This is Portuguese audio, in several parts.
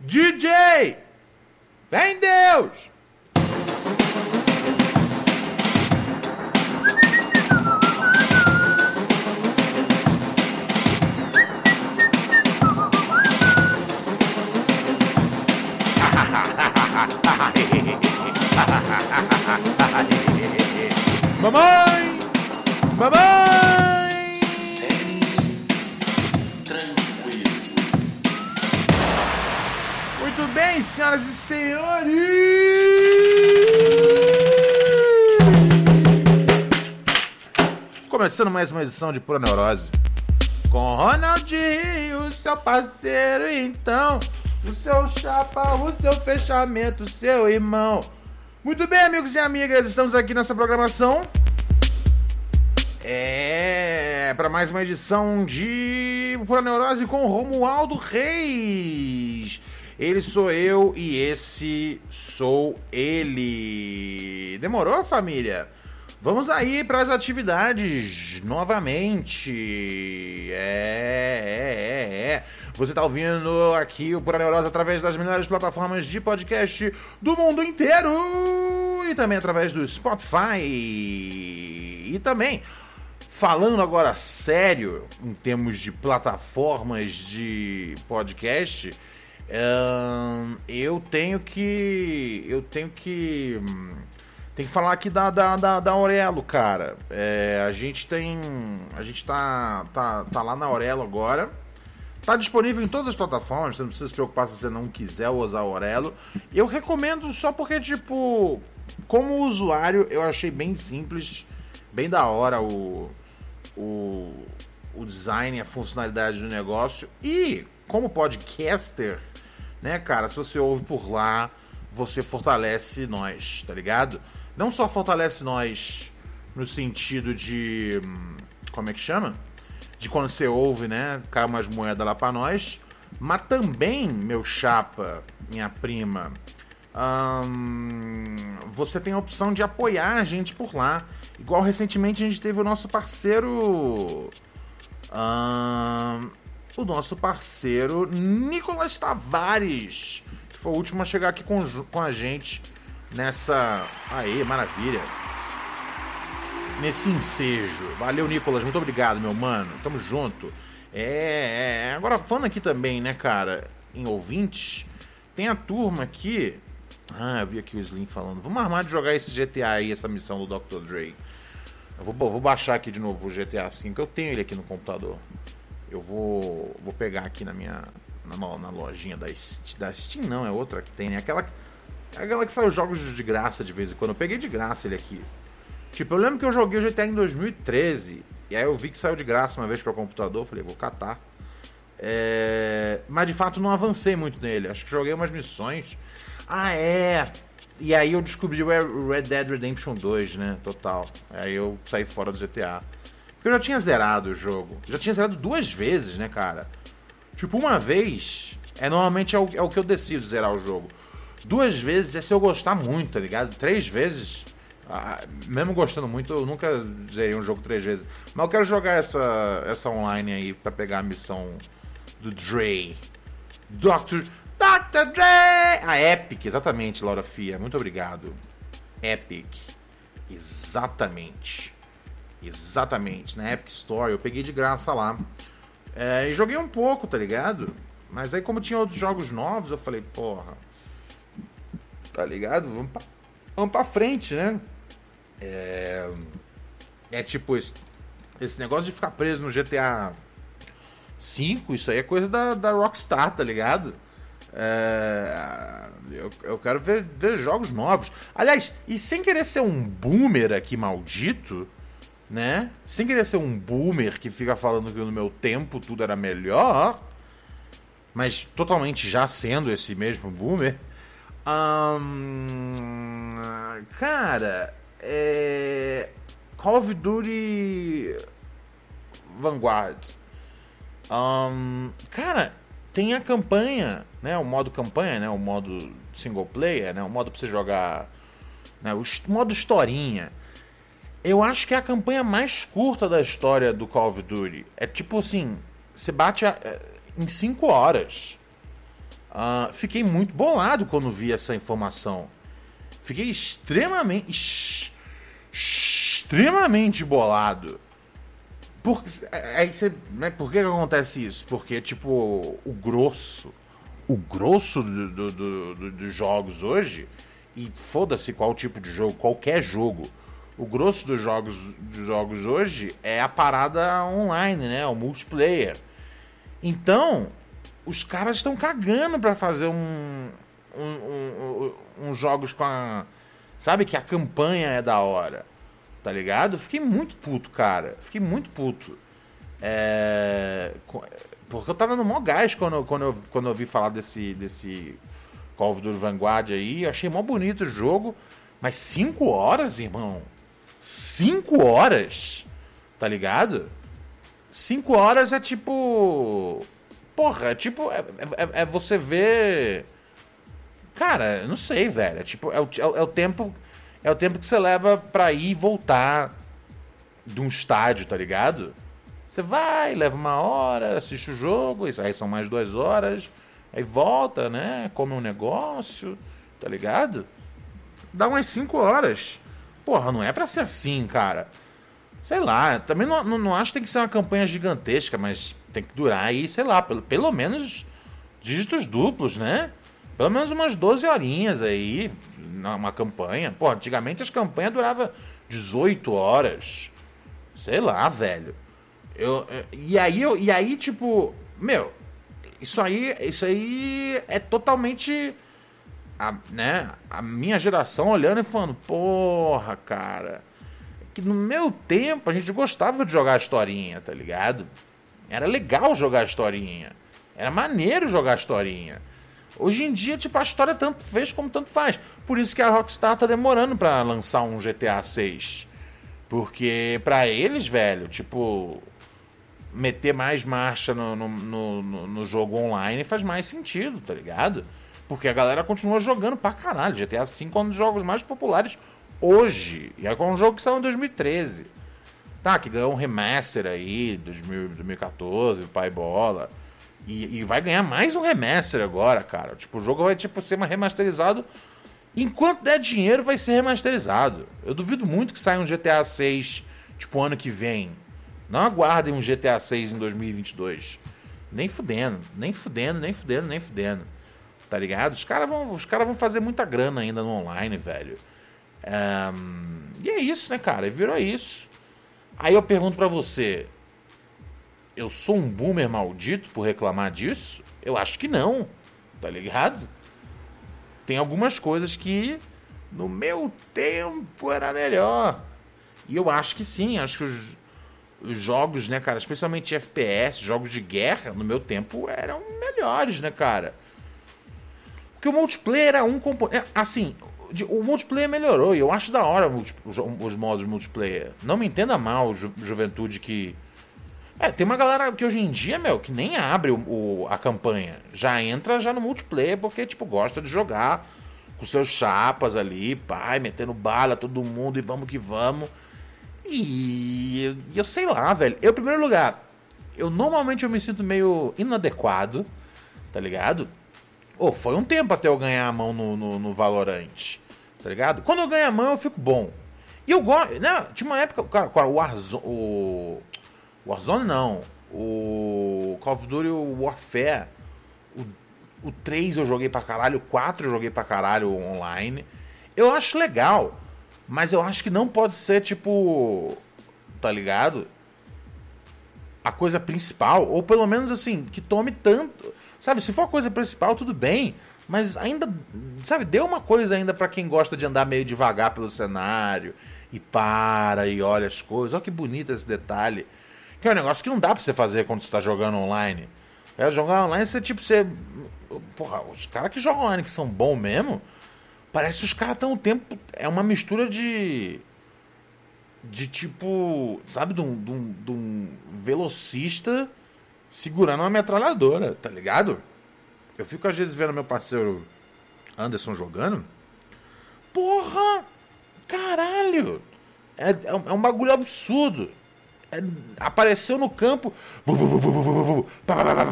DJ! Vem Deus! Mamãe! Mamãe! Bem, senhoras e senhores! Começando mais uma edição de Pura Neurose. Com Ronaldinho, seu parceiro, então. O seu chapa, o seu fechamento, o seu irmão. Muito bem, amigos e amigas, estamos aqui nessa programação. É, para mais uma edição de Pura Neurose com Romualdo Reis. Ele sou eu e esse sou ele. Demorou, família? Vamos aí para as atividades novamente. É, é, é, é. Você tá ouvindo aqui o Pura Neurose através das melhores plataformas de podcast do mundo inteiro e também através do Spotify. E também Falando agora sério, em termos de plataformas de podcast, ahn, eu tenho que. Eu tenho que. Tem que falar aqui da, da, da, da Aurelo, cara. É, a gente tem. A gente tá, tá, tá lá na Aurelo agora. Tá disponível em todas as plataformas, você não precisa se preocupar se você não quiser usar o Aurelo. Eu recomendo só porque, tipo, como usuário, eu achei bem simples, bem da hora o, o, o design, a funcionalidade do negócio. E, como podcaster, né, cara, se você ouve por lá, você fortalece nós, tá ligado? Não só fortalece nós no sentido de. hum, Como é que chama? De quando você ouve, né? Cai umas moedas lá pra nós. Mas também, meu chapa, minha prima, hum, você tem a opção de apoiar a gente por lá. Igual recentemente a gente teve o nosso parceiro. hum, o nosso parceiro Nicolas Tavares, que foi o último a chegar aqui com, com a gente nessa. Aí, maravilha. Nesse ensejo. Valeu, Nicolas. Muito obrigado, meu mano. Tamo junto. É, é. Agora, falando aqui também, né, cara, em ouvintes, tem a turma aqui. Ah, eu vi aqui o Slim falando. Vamos armar de jogar esse GTA aí, essa missão do Dr. Dre. Eu vou, vou baixar aqui de novo o GTA V. Eu tenho ele aqui no computador. Eu vou, vou pegar aqui na minha. Na, na lojinha da, da Steam, não, é outra que tem, né? Aquela, aquela que sai os jogos de graça de vez em quando. Eu peguei de graça ele aqui. Tipo, eu lembro que eu joguei o GTA em 2013. E aí eu vi que saiu de graça uma vez para computador. Falei, vou catar. É, Mas de fato não avancei muito nele. Acho que joguei umas missões. Ah, é. E aí eu descobri o Red Dead Redemption 2, né? Total. Aí eu saí fora do GTA. Porque eu já tinha zerado o jogo. Já tinha zerado duas vezes, né, cara? Tipo, uma vez. É normalmente é o, é o que eu decido zerar o jogo. Duas vezes é se eu gostar muito, tá ligado? Três vezes. ah, mesmo gostando muito, eu nunca zerei um jogo três vezes. Mas eu quero jogar essa, essa online aí pra pegar a missão do Dre. Dr. Dr. Dre! A Epic, exatamente, Laura Fia. Muito obrigado. Epic. Exatamente. Exatamente. Na Epic Store. Eu peguei de graça lá. É, e joguei um pouco, tá ligado? Mas aí, como tinha outros jogos novos, eu falei, porra. Tá ligado? Vamos pra, vamos pra frente, né? É, é tipo esse, esse negócio de ficar preso no GTA 5, isso aí é coisa da, da Rockstar, tá ligado? É, eu, eu quero ver, ver jogos novos. Aliás, e sem querer ser um boomer aqui maldito, né? Sem querer ser um boomer que fica falando que no meu tempo tudo era melhor. mas totalmente já sendo esse mesmo boomer. Cara, é, Call of Duty Vanguard. Cara, tem a campanha, né? O modo campanha, né? O modo single player, né? O modo pra você jogar, né? O modo historinha. Eu acho que é a campanha mais curta da história do Call of Duty. É tipo assim, você bate a, é, em 5 horas. Uh, fiquei muito bolado quando vi essa informação. Fiquei extremamente. extremamente bolado. Por, aí você, né, por que, que acontece isso? Porque, tipo, o grosso. O grosso dos do, do, do, do jogos hoje. E foda-se qual tipo de jogo, qualquer jogo. O grosso dos jogos, dos jogos hoje é a parada online, né? O multiplayer. Então, os caras estão cagando para fazer um, um, um, um, jogos com a. Sabe que a campanha é da hora. Tá ligado? Fiquei muito puto, cara. Fiquei muito puto. É... Porque eu tava no mó gás quando, quando, eu, quando eu vi falar desse, desse Call of Duty Vanguard aí. achei mó bonito o jogo. Mas 5 horas, irmão? 5 horas? Tá ligado? 5 horas é tipo Porra, é tipo, é, é, é, você ver. Cara, eu não sei, velho. É tipo, é o, é o tempo. É o tempo que você leva pra ir e voltar de um estádio, tá ligado? Você vai, leva uma hora, assiste o jogo, isso aí são mais duas horas, aí volta, né? Come um negócio, tá ligado? Dá umas cinco horas. Porra, não é pra ser assim, cara. Sei lá, também não, não, não acho que tem que ser uma campanha gigantesca, mas tem que durar aí, sei lá, pelo, pelo menos dígitos duplos, né? Pelo menos umas 12 horinhas aí, numa campanha. Pô, antigamente as campanhas duravam 18 horas. Sei lá, velho. Eu, e aí, eu, e aí, tipo, meu, isso aí, isso aí é totalmente a, né, a minha geração olhando e falando, porra, cara que no meu tempo a gente gostava de jogar historinha, tá ligado? Era legal jogar historinha. Era maneiro jogar historinha. Hoje em dia, tipo, a história tanto fez como tanto faz. Por isso que a Rockstar tá demorando para lançar um GTA 6. Porque para eles, velho, tipo, meter mais marcha no, no, no, no, jogo online faz mais sentido, tá ligado? Porque a galera continua jogando pra caralho. GTA V é um dos jogos mais populares hoje. E é um jogo que saiu em 2013. Tá, que ganhou um remaster aí, 2014, Pai Bola. E, e, vai ganhar mais um remaster agora, cara. Tipo, o jogo vai tipo, ser remasterizado. Enquanto der dinheiro, vai ser remasterizado. Eu duvido muito que saia um GTA 6, tipo, ano que vem. Não aguardem um GTA 6 em 2022. Nem fudendo, nem fudendo, nem fudendo, nem fudendo. Tá ligado? Os caras vão, os cara vão fazer muita grana ainda no online, velho. Um, e é isso, né, cara? Virou isso. Aí eu pergunto para você: eu sou um boomer maldito por reclamar disso? Eu acho que não, tá ligado? Tem algumas coisas que no meu tempo era melhor. E eu acho que sim, acho que os, os jogos, né, cara, especialmente FPS, jogos de guerra, no meu tempo eram melhores, né, cara? Porque o multiplayer era um componente. Assim, o multiplayer melhorou e eu acho da hora os modos multiplayer. Não me entenda mal, ju juventude que. É, tem uma galera que hoje em dia, meu, que nem abre o, o, a campanha. Já entra já no multiplayer porque, tipo, gosta de jogar com seus chapas ali, pai, metendo bala todo mundo e vamos que vamos. E, e eu sei lá, velho. Eu, em primeiro lugar, eu normalmente eu me sinto meio inadequado, tá ligado? Oh, foi um tempo até eu ganhar a mão no, no, no Valorant. Tá ligado? Quando eu ganho a mão, eu fico bom. E eu gosto. Né, tinha uma época. Cara, o Warzone. O Warzone não. O Call of Duty Warfare. O, o 3 eu joguei pra caralho. O 4 eu joguei pra caralho online. Eu acho legal. Mas eu acho que não pode ser tipo. Tá ligado? A coisa principal. Ou pelo menos assim, que tome tanto Sabe, se for a coisa principal, tudo bem. Mas ainda, sabe, deu uma coisa ainda para quem gosta de andar meio devagar pelo cenário e para e olha as coisas. Olha que bonito esse detalhe. Que é um negócio que não dá pra você fazer quando você tá jogando online. É, jogar online, você tipo, você. Porra, os caras que jogam online que são bons mesmo, parece que os caras estão o tempo. É uma mistura de. De tipo. Sabe, de um, de um, de um velocista segurando uma metralhadora, tá ligado? Eu fico às vezes vendo meu parceiro Anderson jogando. Porra! Caralho! É, é, um, é bagulho absurdo. É, apareceu no campo.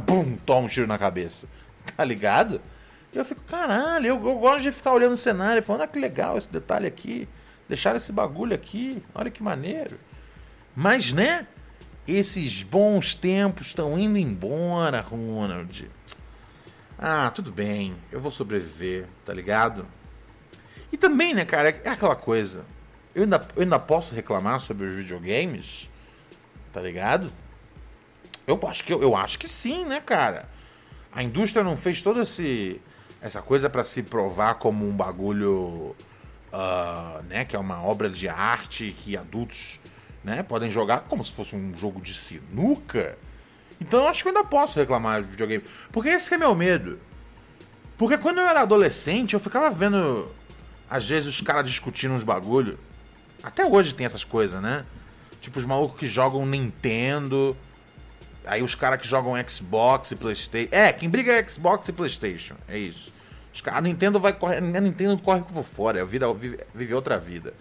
Pum, toma um tiro na cabeça. Tá ligado? Eu fico, caralho, eu, eu gosto de ficar olhando o cenário e falando, ah, que legal esse detalhe aqui. Deixaram esse bagulho aqui. Olha que maneiro. Mas, né? Esses bons tempos estão indo embora, Ronald. Ah, tudo bem, eu vou sobreviver, tá ligado? E também, né, cara, é aquela coisa. Eu ainda, eu ainda posso reclamar sobre os videogames, tá ligado? Eu acho que, eu, acho que sim, né, cara? A indústria não fez toda esse, essa coisa para se provar como um bagulho, uh, né, que é uma obra de arte que adultos né? Podem jogar como se fosse um jogo de sinuca. Então eu acho que eu ainda posso reclamar de videogame. Porque esse é meu medo. Porque quando eu era adolescente, eu ficava vendo, às vezes, os caras discutindo uns bagulho. Até hoje tem essas coisas, né? Tipo, os malucos que jogam Nintendo. Aí os caras que jogam Xbox e Playstation. É, quem briga é Xbox e Playstation. É isso. Os a Nintendo vai correr. A Nintendo corre por fora, vira, vive, vive outra vida.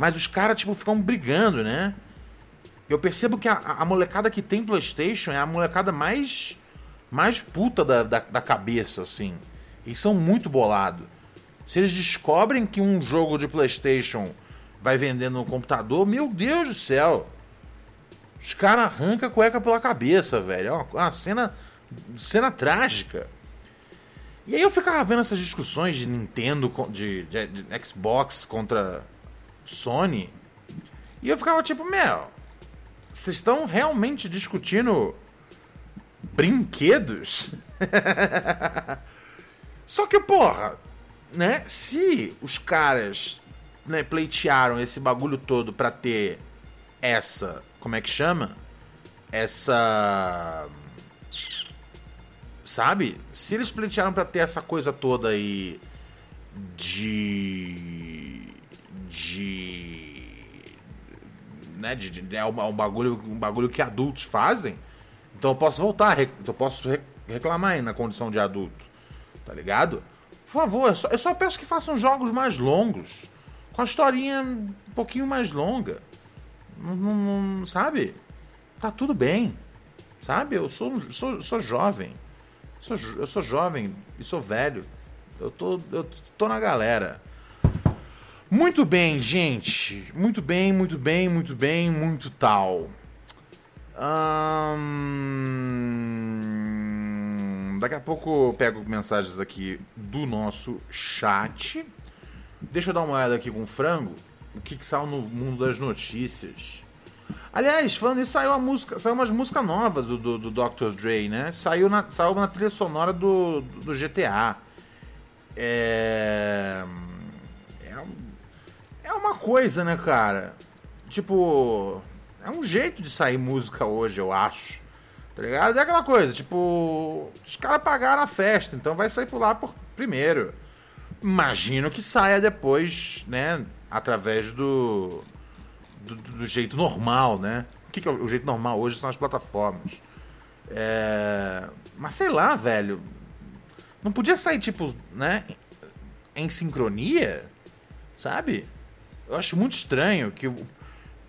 Mas os caras, tipo, ficam brigando, né? Eu percebo que a, a, molecada que tem PlayStation é a molecada mais. mais puta da, da, da cabeça, assim. Eles são muito bolados. Se eles descobrem que um jogo de PlayStation vai vendendo no computador, meu Deus do céu! Os caras arrancam a cueca pela cabeça, velho. É uma, uma cena. cena trágica. E aí eu ficava vendo essas discussões de Nintendo, de, de, de Xbox contra Sony. E eu ficava tipo, meu, vocês estão realmente discutindo brinquedos? Só que, porra, né? Se os caras né, pleitearam esse bagulho todo pra ter essa. Como é que chama? Essa. Sabe? Se eles pleitearam pra ter essa coisa toda aí de de né, de, de é um, um, bagulho, um bagulho que adultos fazem. Então eu posso voltar, eu posso reclamar aí na condição de adulto. Tá ligado? Por favor, eu só, eu só peço que façam jogos mais longos. Com a historinha um pouquinho mais longa. Não, não, não, sabe? Tá tudo bem. Sabe? Eu sou, sou, sou jovem. Sou, eu sou jovem e sou velho. Eu tô, eu tô na galera. Muito bem, gente. Muito bem, muito bem, muito bem, muito tal. Hum... Daqui a pouco eu pego mensagens aqui do nosso chat. Deixa eu dar uma olhada aqui com o frango. O que, que saiu no mundo das notícias. Aliás, falando saiu, a música, saiu umas músicas novas do, do, do Dr. Dre, né? Saiu na, saiu na trilha sonora do, do GTA. É é uma coisa, né, cara? Tipo, é um jeito de sair música hoje, eu acho. Tá ligado? É aquela coisa, tipo, os caras pagaram a festa, então vai sair por lá por primeiro. Imagino que saia depois, né, através do do, do jeito normal, né? O que, que é o jeito normal hoje são as plataformas. É... Mas sei lá, velho. Não podia sair, tipo, né? Em sincronia? Sabe? Eu acho muito estranho que,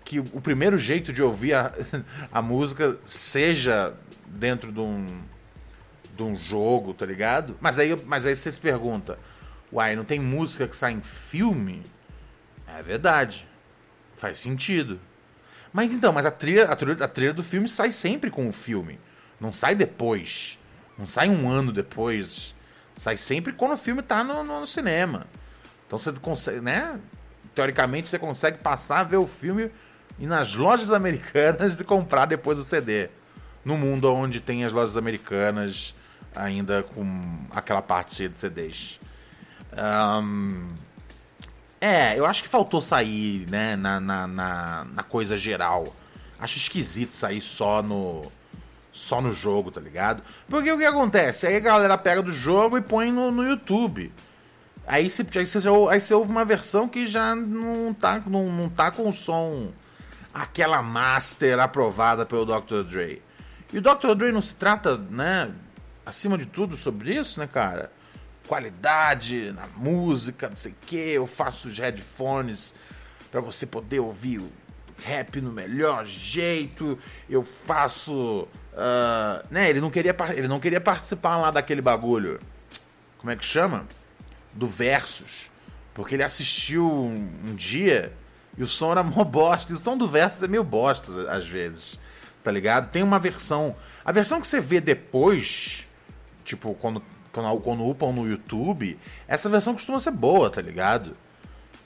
que o primeiro jeito de ouvir a, a música seja dentro de um, de um jogo, tá ligado? Mas aí, mas aí você se pergunta, uai, não tem música que sai em filme? É verdade. Faz sentido. Mas então, mas a trilha, a trilha, a trilha do filme sai sempre com o filme. Não sai depois. Não sai um ano depois. Sai sempre quando o filme tá no, no, no cinema. Então você consegue, né? Teoricamente você consegue passar ver o filme e nas lojas americanas e comprar depois o CD. No mundo onde tem as lojas americanas ainda com aquela parte cheia de CDs. Um, é, eu acho que faltou sair, né, na, na, na, na, coisa geral. Acho esquisito sair só no, só no jogo, tá ligado? Porque o que acontece? Aí a galera pega do jogo e põe no, no YouTube. Aí você, aí, você, aí você ouve uma versão que já não tá, não, não tá com o som aquela master aprovada pelo Dr. Dre. E o Dr. Dre não se trata, né, acima de tudo sobre isso, né, cara? Qualidade na música, não sei o que, eu faço os headphones para você poder ouvir o rap no melhor jeito, eu faço Uh, né, ele não, queria, ele não queria participar lá daquele bagulho. Como é que chama? Do Versus. Porque ele assistiu um, um dia e o som era mó bosta. E o som do Versus é meio bosta às vezes. Tá ligado? Tem uma versão. A versão que você vê depois, tipo, quando, quando, quando upam no YouTube, essa versão costuma ser boa, tá ligado?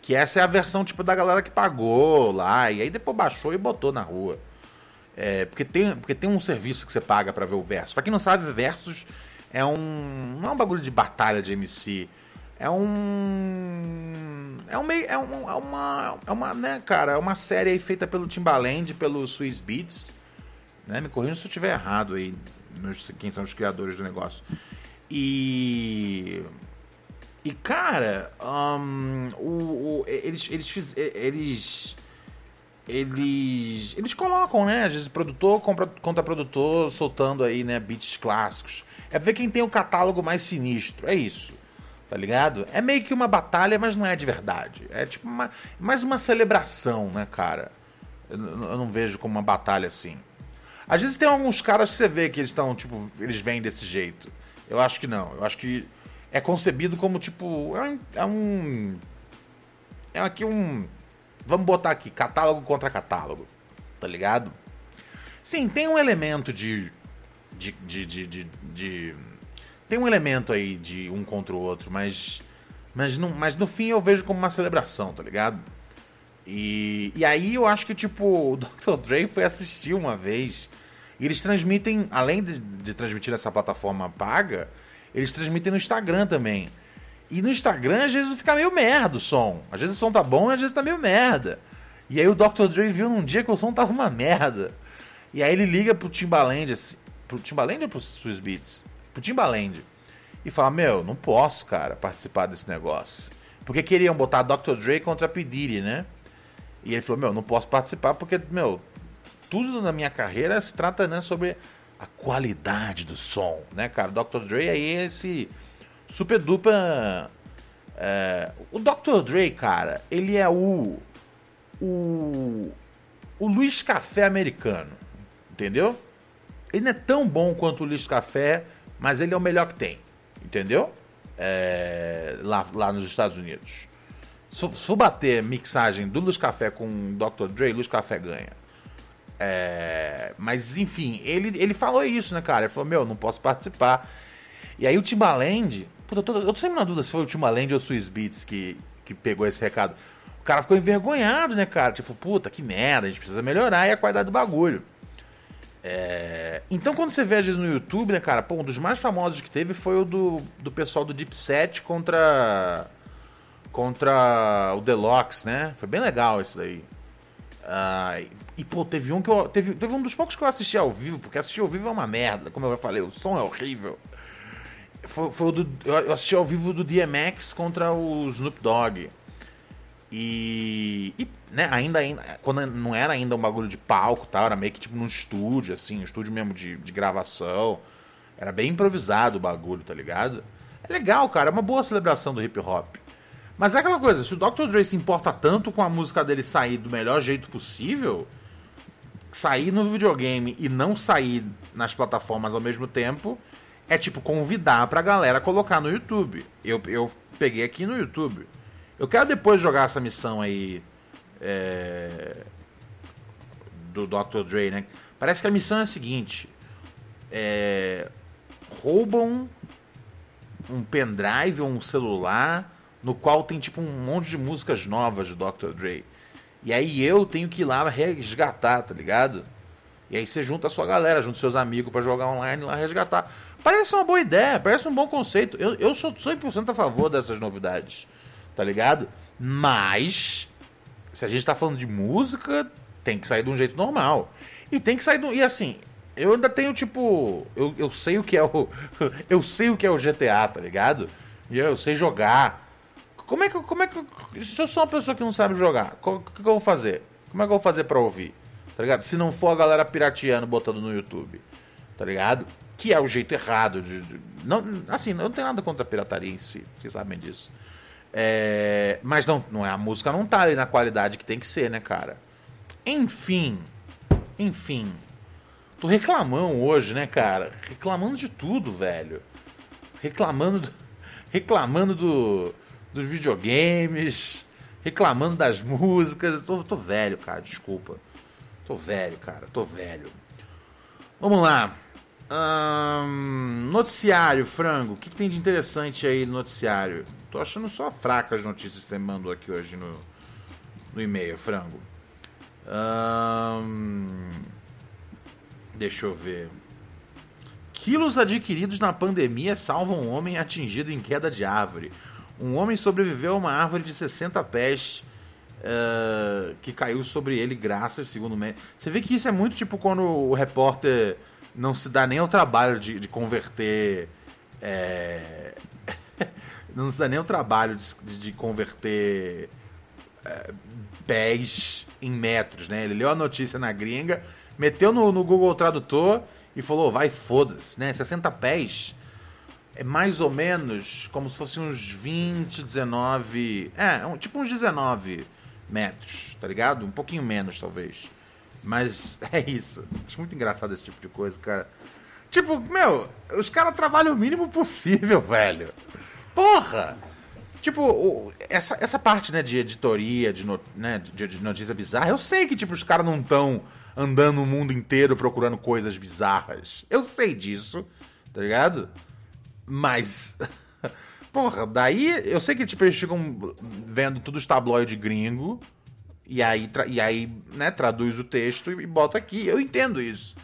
Que essa é a versão, tipo, da galera que pagou lá. E aí depois baixou e botou na rua. É, porque, tem, porque tem um serviço que você paga para ver o verso. Pra quem não sabe, Versus é um. Não é um bagulho de batalha de MC. É um. É um meio. É, um, é uma. É uma, né, cara? É uma série aí feita pelo Timbaland, pelo Swiss Beats. Né? Me corrija se eu estiver errado aí. Nos, quem são os criadores do negócio. E. E, cara, um, o, o, eles, eles, fiz, eles eles eles colocam, né? Às vezes produtor compra, contra produtor soltando aí, né, beats clássicos. É ver quem tem o catálogo mais sinistro, é isso. Tá ligado? É meio que uma batalha, mas não é de verdade. É tipo uma, mais uma celebração, né, cara? Eu, eu não vejo como uma batalha assim. Às vezes tem alguns caras que você vê que eles estão, tipo, eles vêm desse jeito. Eu acho que não. Eu acho que é concebido como, tipo, é um. É, um, é aqui um Vamos botar aqui, catálogo contra catálogo. Tá ligado? Sim, tem um elemento de. de, de, de, de, de tem um elemento aí de um contra o outro, mas. Mas, não, mas no fim eu vejo como uma celebração, tá ligado? E, e aí eu acho que, tipo, o Dr. Dre foi assistir uma vez. E eles transmitem, além de, de transmitir nessa plataforma paga, eles transmitem no Instagram também. E no Instagram, às vezes fica meio merda o som. Às vezes o som tá bom, às vezes tá meio merda. E aí o Dr. Dre viu num dia que o som tava uma merda. E aí ele liga pro Timbaland, assim, pro Timbaland ou pro Swiss Beats? Pro Timbaland. E fala, meu, não posso, cara, participar desse negócio. Porque queriam botar Dr. Dre contra P. Diddy, né? E ele falou, meu, não posso participar porque, meu, tudo na minha carreira se trata, né, sobre a qualidade do som, né, cara? Dr. Dre aí é esse super dupla. É, o Dr. Dre, cara, ele é o. O. O Luiz Café americano. Entendeu? Ele não é tão bom quanto o Luiz Café, mas ele é o melhor que tem. Entendeu? É, lá, lá nos Estados Unidos. Se, se bater mixagem do Luiz Café com Dr. Dre, Luiz Café ganha. É, mas enfim, ele, ele falou isso, né, cara? Ele falou: Meu, não posso participar. E aí o Timbaland Puta, eu, tô, eu tô sempre na dúvida se foi o Timbaland ou o Swiss Beats que, que pegou esse recado. O cara ficou envergonhado, né, cara? Tipo, puta, que merda, a gente precisa melhorar a qualidade do bagulho. É... Então, quando você vê às vezes no YouTube, né, cara, pô, um dos mais famosos que teve foi o do, do pessoal do Deep Set contra. contra o Deluxe, né? Foi bem legal isso daí. Ah, e, pô, teve um que eu. Teve, teve um dos poucos que eu assisti ao vivo, porque assistir ao vivo é uma merda, como eu já falei, o som é horrível. Foi, foi do, eu assisti ao vivo do DMX contra o Snoop Dogg. E, e, né, ainda, ainda, quando não era ainda um bagulho de palco tal, era meio que tipo num estúdio, assim, um estúdio mesmo de, de gravação. Era bem improvisado o bagulho, tá ligado? É legal, cara, é uma boa celebração do hip hop. Mas é aquela coisa, se o Dr. Dre se importa tanto com a música dele sair do melhor jeito possível, sair no videogame e não sair nas plataformas ao mesmo tempo, é tipo convidar pra galera colocar no YouTube. Eu, eu peguei aqui no YouTube. Eu quero depois jogar essa missão aí é, do Dr. Dre, né? Parece que a missão é a seguinte: é, roubam um pendrive ou um celular no qual tem tipo um monte de músicas novas do Dr. Dre. E aí eu tenho que ir lá resgatar, tá ligado? E aí você junta a sua galera, junta seus amigos para jogar online lá resgatar. Parece uma boa ideia, parece um bom conceito. Eu, eu sou 100% a favor dessas novidades, tá ligado? Mas, se a gente tá falando de música, tem que sair de um jeito normal. E tem que sair do. E assim, Eu ainda tenho, tipo. Eu, eu sei o que é o. Eu sei o que é o GTA, tá ligado? E eu sei jogar. Como é que. Como é que. Se eu sou uma pessoa que não sabe jogar, o que, que eu vou fazer? Como é que eu vou fazer pra ouvir? Tá ligado? Se não for a galera pirateando botando no YouTube. Tá ligado? Que é o jeito errado de. de não, assim, eu não tenho nada contra a pirataria em si, vocês sabem disso. É, mas não, não é a música não tá ali na qualidade que tem que ser, né, cara? Enfim. Enfim. Tô reclamando hoje, né, cara? Reclamando de tudo, velho. Reclamando do, reclamando do, dos videogames, reclamando das músicas. Tô, tô velho, cara, desculpa. Tô velho, cara, tô velho. Vamos lá. noticiário, frango. O que, que, tem de interessante aí no noticiário? Tô achando só fracas notícias que você mandou aqui hoje no, no e-mail, frango. deixa eu ver. Quilos adquiridos na pandemia salvam um homem atingido em queda de árvore. Um homem sobreviveu a uma árvore de 60 pés uh, que caiu sobre ele, graças, segundo médico. Você vê que isso é muito tipo quando o repórter não se dá nem ao trabalho de, de converter. É... não se dá nem ao trabalho de, de converter é, pés em metros, né? Ele leu a notícia na gringa, meteu no, no Google Tradutor e falou: vai, foda-se, né? 60 pés é mais ou menos como se fosse uns 20, 19. É, um, tipo uns 19 metros, tá ligado? Um pouquinho menos, talvez. Mas é isso. Acho muito engraçado esse tipo de coisa, cara. Tipo, meu, os caras trabalham o mínimo possível, velho. Porra! Tipo, essa, essa parte, né, de editoria, de, no, né, de, de notícia bizarra, eu sei que, tipo, os caras não estão andando o mundo inteiro procurando coisas bizarras. Eu sei disso, tá ligado? Mas. Porra, daí eu sei que tipo, eles ficam vendo tudo os tabloides gringo. E aí, e aí né, traduz o texto e bota aqui. Eu entendo isso.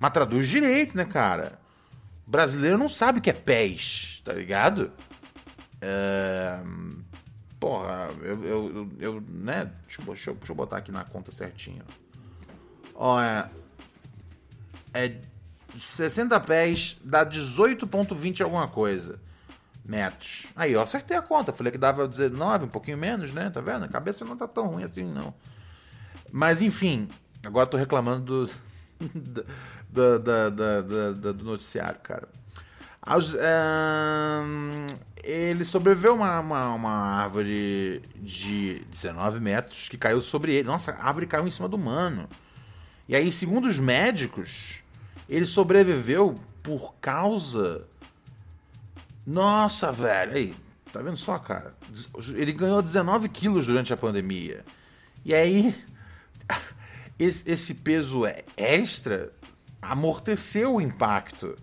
Mas traduz direito, né, cara? O brasileiro não sabe o que é pés, tá ligado? É... Porra, eu, eu, eu, né? Deixa eu, deixa, deixa eu botar aqui na conta certinho. Ó, é. É 60 pés dá 18,20 alguma coisa metros. Aí, eu acertei a conta. Falei que dava 19, um pouquinho menos, né? Tá vendo? A cabeça não tá tão ruim assim, não. Mas, enfim, agora tô reclamando do, do, do, do, do noticiário, cara. É, ele sobreviveu uma, uma, uma, árvore de 19 metros que caiu sobre ele. Nossa, a árvore caiu em cima do mano. E aí, segundo os médicos, ele sobreviveu por causa nossa, velho. Aí, tá vendo só, cara? Ele ganhou 19 quilos durante a pandemia. E aí, esse peso extra amorteceu o impacto.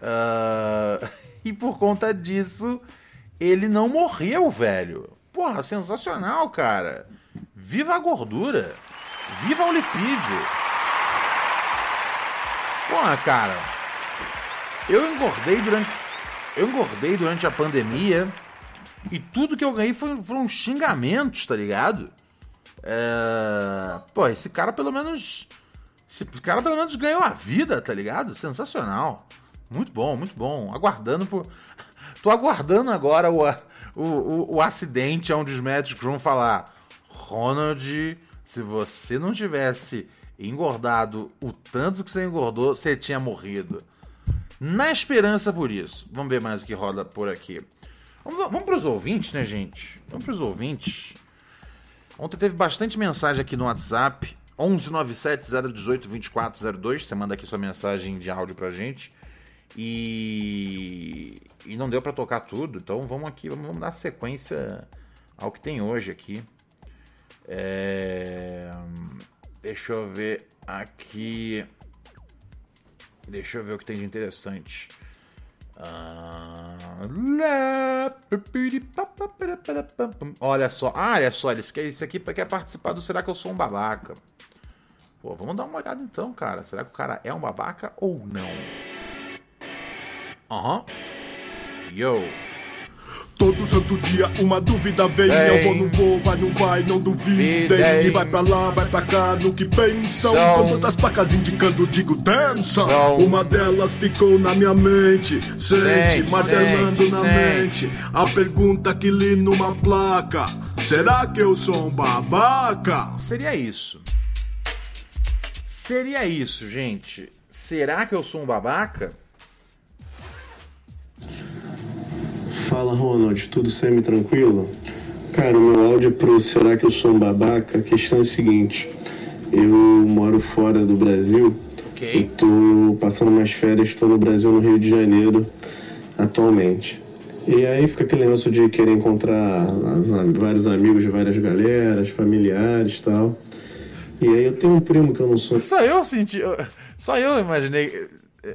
Uh, e por conta disso, ele não morreu, velho. Porra, sensacional, cara. Viva a gordura. Viva o lipídio. Porra, cara. Eu engordei durante eu engordei durante a pandemia e tudo que eu ganhei foram, foram xingamentos, tá ligado? É... Pô, esse cara pelo menos. Esse cara pelo menos ganhou a vida, tá ligado? Sensacional. Muito bom, muito bom. Aguardando por. Tô aguardando agora o, o, o, o acidente onde os médicos vão falar: Ronald, se você não tivesse engordado o tanto que você engordou, você tinha morrido. Na esperança por isso. Vamos ver mais o que roda por aqui. Vamos, vamos para os ouvintes, né, gente? Vamos para os ouvintes. Ontem teve bastante mensagem aqui no WhatsApp. 1197-018-2402. Você manda aqui sua mensagem de áudio pra gente. E, e não deu para tocar tudo. Então vamos aqui, vamos, dar sequência ao que tem hoje aqui. É... Deixa eu ver aqui. Deixa eu ver o que tem de interessante. Olha só, ah, olha só, eles querem isso aqui quer participar do Será que eu sou um babaca? Pô, vamos dar uma olhada então, cara. Será que o cara é um babaca ou não? Aham. Uhum. Yo. Todo santo dia uma dúvida vem. Eu vou, não vou, vai, não vai, não duvidem. E vai pra lá, vai pra cá, no que pensam. Com tantas placas indicando, digo, dança. Uma delas ficou na minha mente. Sente, martelando na mente. A pergunta que li numa placa: Será que eu sou um babaca? Seria isso. Seria isso, gente. Será que eu sou um babaca? Fala Ronald, tudo semi-tranquilo? Cara, o meu áudio pro Será que eu sou um babaca? A questão é a seguinte: eu moro fora do Brasil, Ok. eu tô passando umas férias, estou no Brasil, no Rio de Janeiro, atualmente. E aí fica aquele negócio de querer encontrar as- vários amigos de várias galeras, familiares e tal. E aí eu tenho um primo que eu não sou Só eu senti. Só eu imaginei.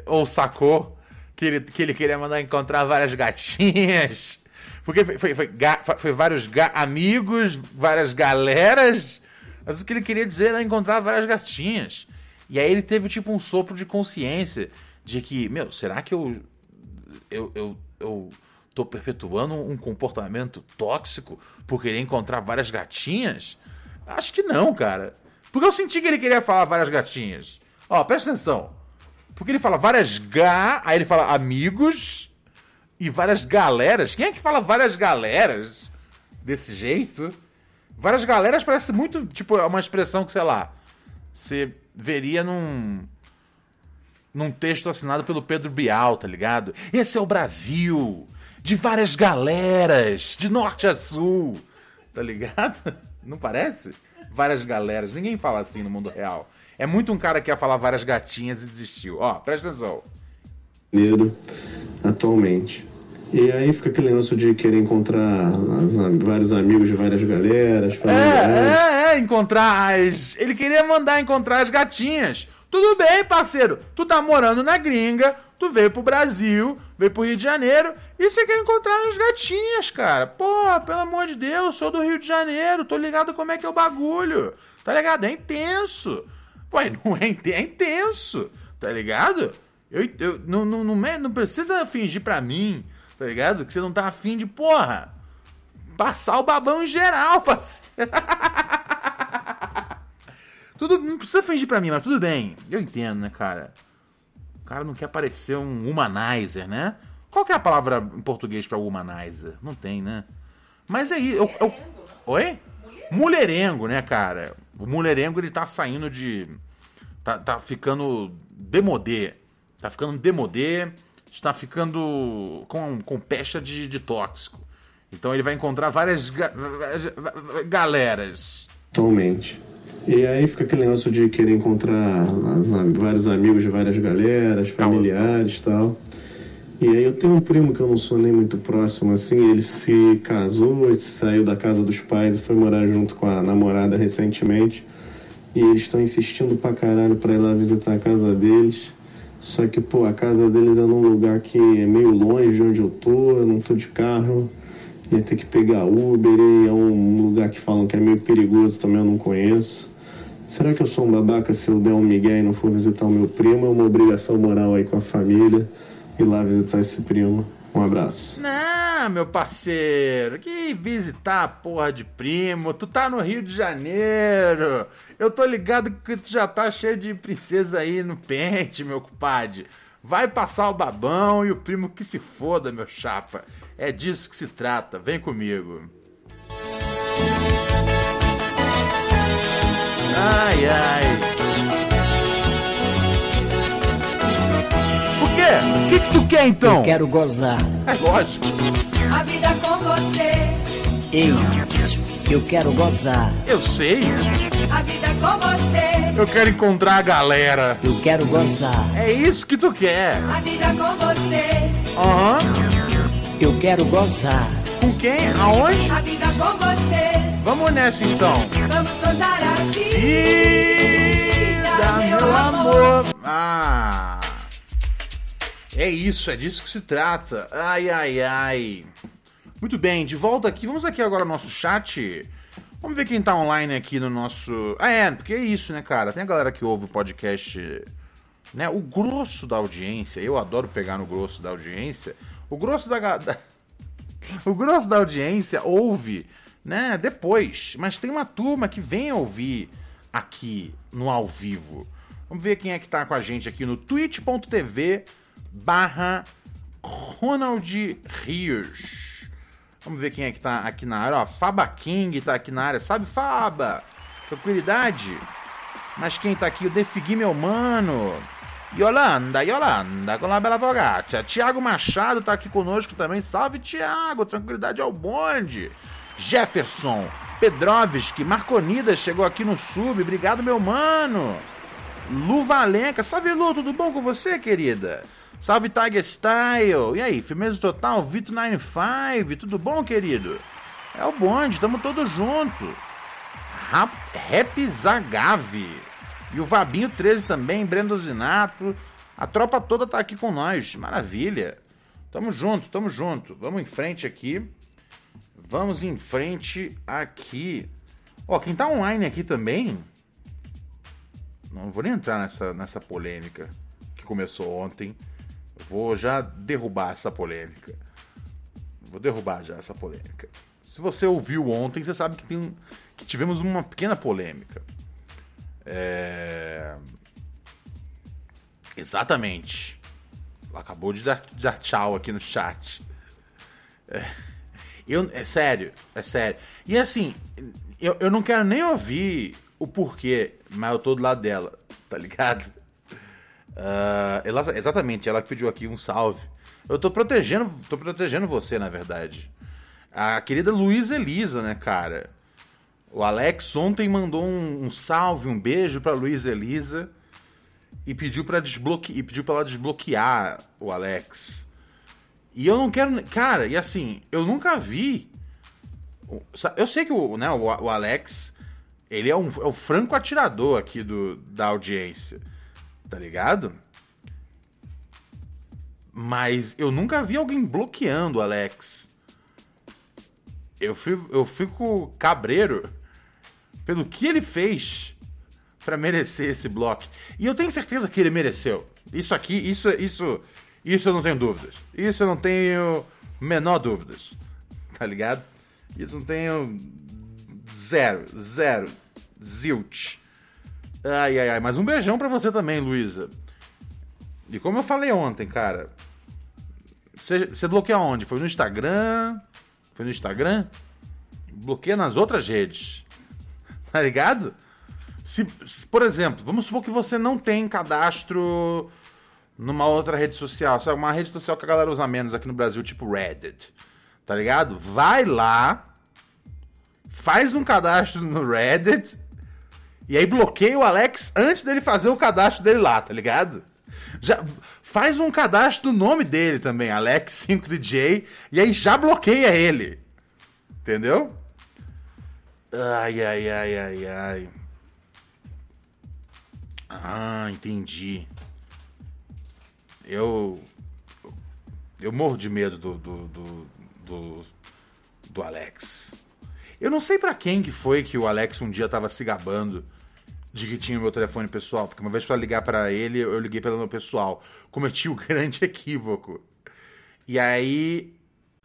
Ou sacou que ele, que ele queria mandar encontrar várias gatinhas. Porque foi, foi, foi, ga- foi- vários ga- amigos, várias galeras. Mas o que ele queria dizer era encontrar várias gatinhas. E aí ele teve tipo um sopro de consciência. De que, meu, será que eu. Eu, eu, eu tô perpetuando um comportamento tóxico por querer encontrar várias gatinhas? Acho que não, cara. Porque eu senti que ele queria falar várias gatinhas. Ó, presta atenção. Porque ele fala várias ga, aí ele fala amigos e várias galeras. Quem é que fala várias galeras desse jeito? Várias galeras parece muito, tipo, uma expressão que, sei lá, você veria num num texto assinado pelo Pedro Bial, tá ligado? Esse é o Brasil, de várias galeras, de norte a sul, tá ligado? Não parece? Várias galeras. Ninguém fala assim no mundo real. É muito um cara que ia falar várias gatinhas e desistiu. Ó, presta atenção. Janeiro, atualmente. E aí fica aquele negócio de querer encontrar as- vários amigos de várias galeras. É, é, é, encontrar as. Ele queria mandar encontrar as gatinhas. Tudo bem, parceiro. Tu tá morando na gringa, tu veio pro Brasil, veio pro Rio de Janeiro e você quer encontrar as gatinhas, cara. Porra, pelo amor de Deus, sou do Rio de Janeiro, tô ligado como é que é o bagulho. Tá ligado? É intenso. Ué, não é, é intenso, tá ligado? Eu, eu, não, não, não, não precisa fingir pra mim, tá ligado? Que você não tá afim de, porra, passar o babão em geral, parceiro. Tudo, não precisa fingir pra mim, mas tudo bem. Eu entendo, né, cara? O cara não quer parecer um humanizer, né? Qual que é a palavra em português pra humanizer? Não tem, né? Mas aí, eu, eu... Oi? Mulherengo, né, cara? O mulherengo, ele tá saindo de... Tá, tá ficando demodê. Tá ficando demodê. Está ficando com, com pecha de, de tóxico. Então ele vai encontrar várias ga- galeras. Atualmente. E aí fica aquele negócio de querer encontrar vários amigos de várias galeras, familiares e tal. E aí eu tenho um primo que eu não sou nem muito próximo assim, ele se casou, saiu da casa dos pais e foi morar junto com a namorada recentemente. E eles estão insistindo pra caralho pra ir lá visitar a casa deles. Só que, pô, a casa deles é num lugar que é meio longe de onde eu tô, eu não tô de carro. Ia ter que pegar Uber e é um lugar que falam que é meio perigoso também, eu não conheço. Será que eu sou um babaca se eu der um migué e não for visitar o meu primo? É uma obrigação moral aí com a família ir lá visitar esse primo. Um abraço. Não, meu parceiro, que visitar a porra de primo. Tu tá no Rio de Janeiro. Eu tô ligado que tu já tá cheio de princesa aí no pente, meu compadre. Vai passar o babão e o primo que se foda, meu chapa. É disso que se trata. Vem comigo. Ai, ai. Quê? O que, que tu quer então? Eu quero gozar. É lógico. A vida com você, Ei, eu quero gozar. Eu sei. a vida com você, Eu quero encontrar a galera. Eu quero gozar. É isso que tu quer. a vida com você, Aham. Eu quero gozar. Com quem? Aonde? a vida com você. Vamos nessa então. Vamos gozar a vida, Vida, meu amor. Ah. É isso, é disso que se trata. Ai, ai, ai. Muito bem, de volta aqui. Vamos aqui agora ao nosso chat. Vamos ver quem tá online aqui no nosso. Ah, é, porque é isso, né, cara? Tem a galera que ouve o podcast, né? O grosso da audiência. Eu adoro pegar no grosso da audiência. O grosso da. da... o grosso da audiência ouve, né, depois. Mas tem uma turma que vem ouvir aqui no ao vivo. Vamos ver quem é que tá com a gente aqui no twitch.tv barra Ronald Rios. Vamos ver quem é que tá aqui na área. Ó, Faba King tá aqui na área. Sabe, Faba? Tranquilidade? Mas quem tá aqui? O Defigui, meu mano. Yolanda, Yolanda, com a bela Fogaccia. Tiago Machado tá aqui conosco também. Salve, Tiago. Tranquilidade ao bonde. Jefferson, Pedrovski, Marconidas chegou aqui no sub. Obrigado, meu mano. Lu Valenca. Salve, Lu. Tudo bom com você, querida? Salve, Tiger Style. E aí, firmeza total? Vitor 95. Tudo bom, querido? É o bonde. Tamo todos juntos. Rap, Rap Zagave. E o Vabinho 13 também, Brendo Zinato. A tropa toda tá aqui com nós. Maravilha. Tamo junto, tamo junto. Vamos em frente aqui. Vamos em frente aqui. Ó, quem tá online aqui também. Não vou nem entrar nessa, nessa polêmica que começou ontem. Vou já derrubar essa polêmica. Vou derrubar já essa polêmica. Se você ouviu ontem, você sabe que, tem, que tivemos uma pequena polêmica. É... Exatamente. Ela acabou de dar, dar tchau aqui no chat. É... Eu, é sério, é sério. E assim, eu, eu não quero nem ouvir o porquê, mas eu tô do lado dela, tá ligado? Uh, ela, exatamente, ela pediu aqui um salve. Eu tô protegendo, tô protegendo você, na verdade. A querida Luísa Elisa, né, cara? O Alex ontem mandou um, um salve, um beijo pra Luísa Elisa e pediu para desbloquear, e pediu para ela desbloquear o Alex. E eu não quero, cara, e assim, eu nunca vi. Eu sei que o, né, o, Alex, ele é, um, é o franco atirador aqui do, da audiência, tá ligado? Mas eu nunca vi alguém bloqueando o Alex. Eu fico, eu fico cabreiro pelo que ele fez para merecer esse bloco. E eu tenho certeza que ele mereceu. Isso aqui, isso, isso, isso eu não tenho dúvidas. Isso eu não tenho menor dúvidas. Tá ligado? Isso não tenho zero, zero, zilt. Ai, ai, ai. Mas um beijão para você também, Luísa. E como eu falei ontem, cara. Você, bloqueia onde? Foi no Instagram? Foi no Instagram? Bloqueia nas outras redes. Tá ligado? Se, se, por exemplo, vamos supor que você não tem cadastro numa outra rede social, sabe? Uma rede social que a galera usa menos aqui no Brasil, tipo Reddit. Tá ligado? Vai lá, faz um cadastro no Reddit e aí bloqueia o Alex antes dele fazer o cadastro dele lá, tá ligado? Já faz um cadastro do nome dele também, Alex5DJ, e aí já bloqueia ele. Entendeu? Ai, ai, ai, ai, ai. Ah, entendi. Eu. Eu morro de medo do. do. do. do, do Alex. Eu não sei para quem que foi que o Alex um dia tava se gabando de que tinha o meu telefone pessoal, porque uma vez para ligar para ele, eu liguei pelo meu pessoal. Cometi o um grande equívoco. E aí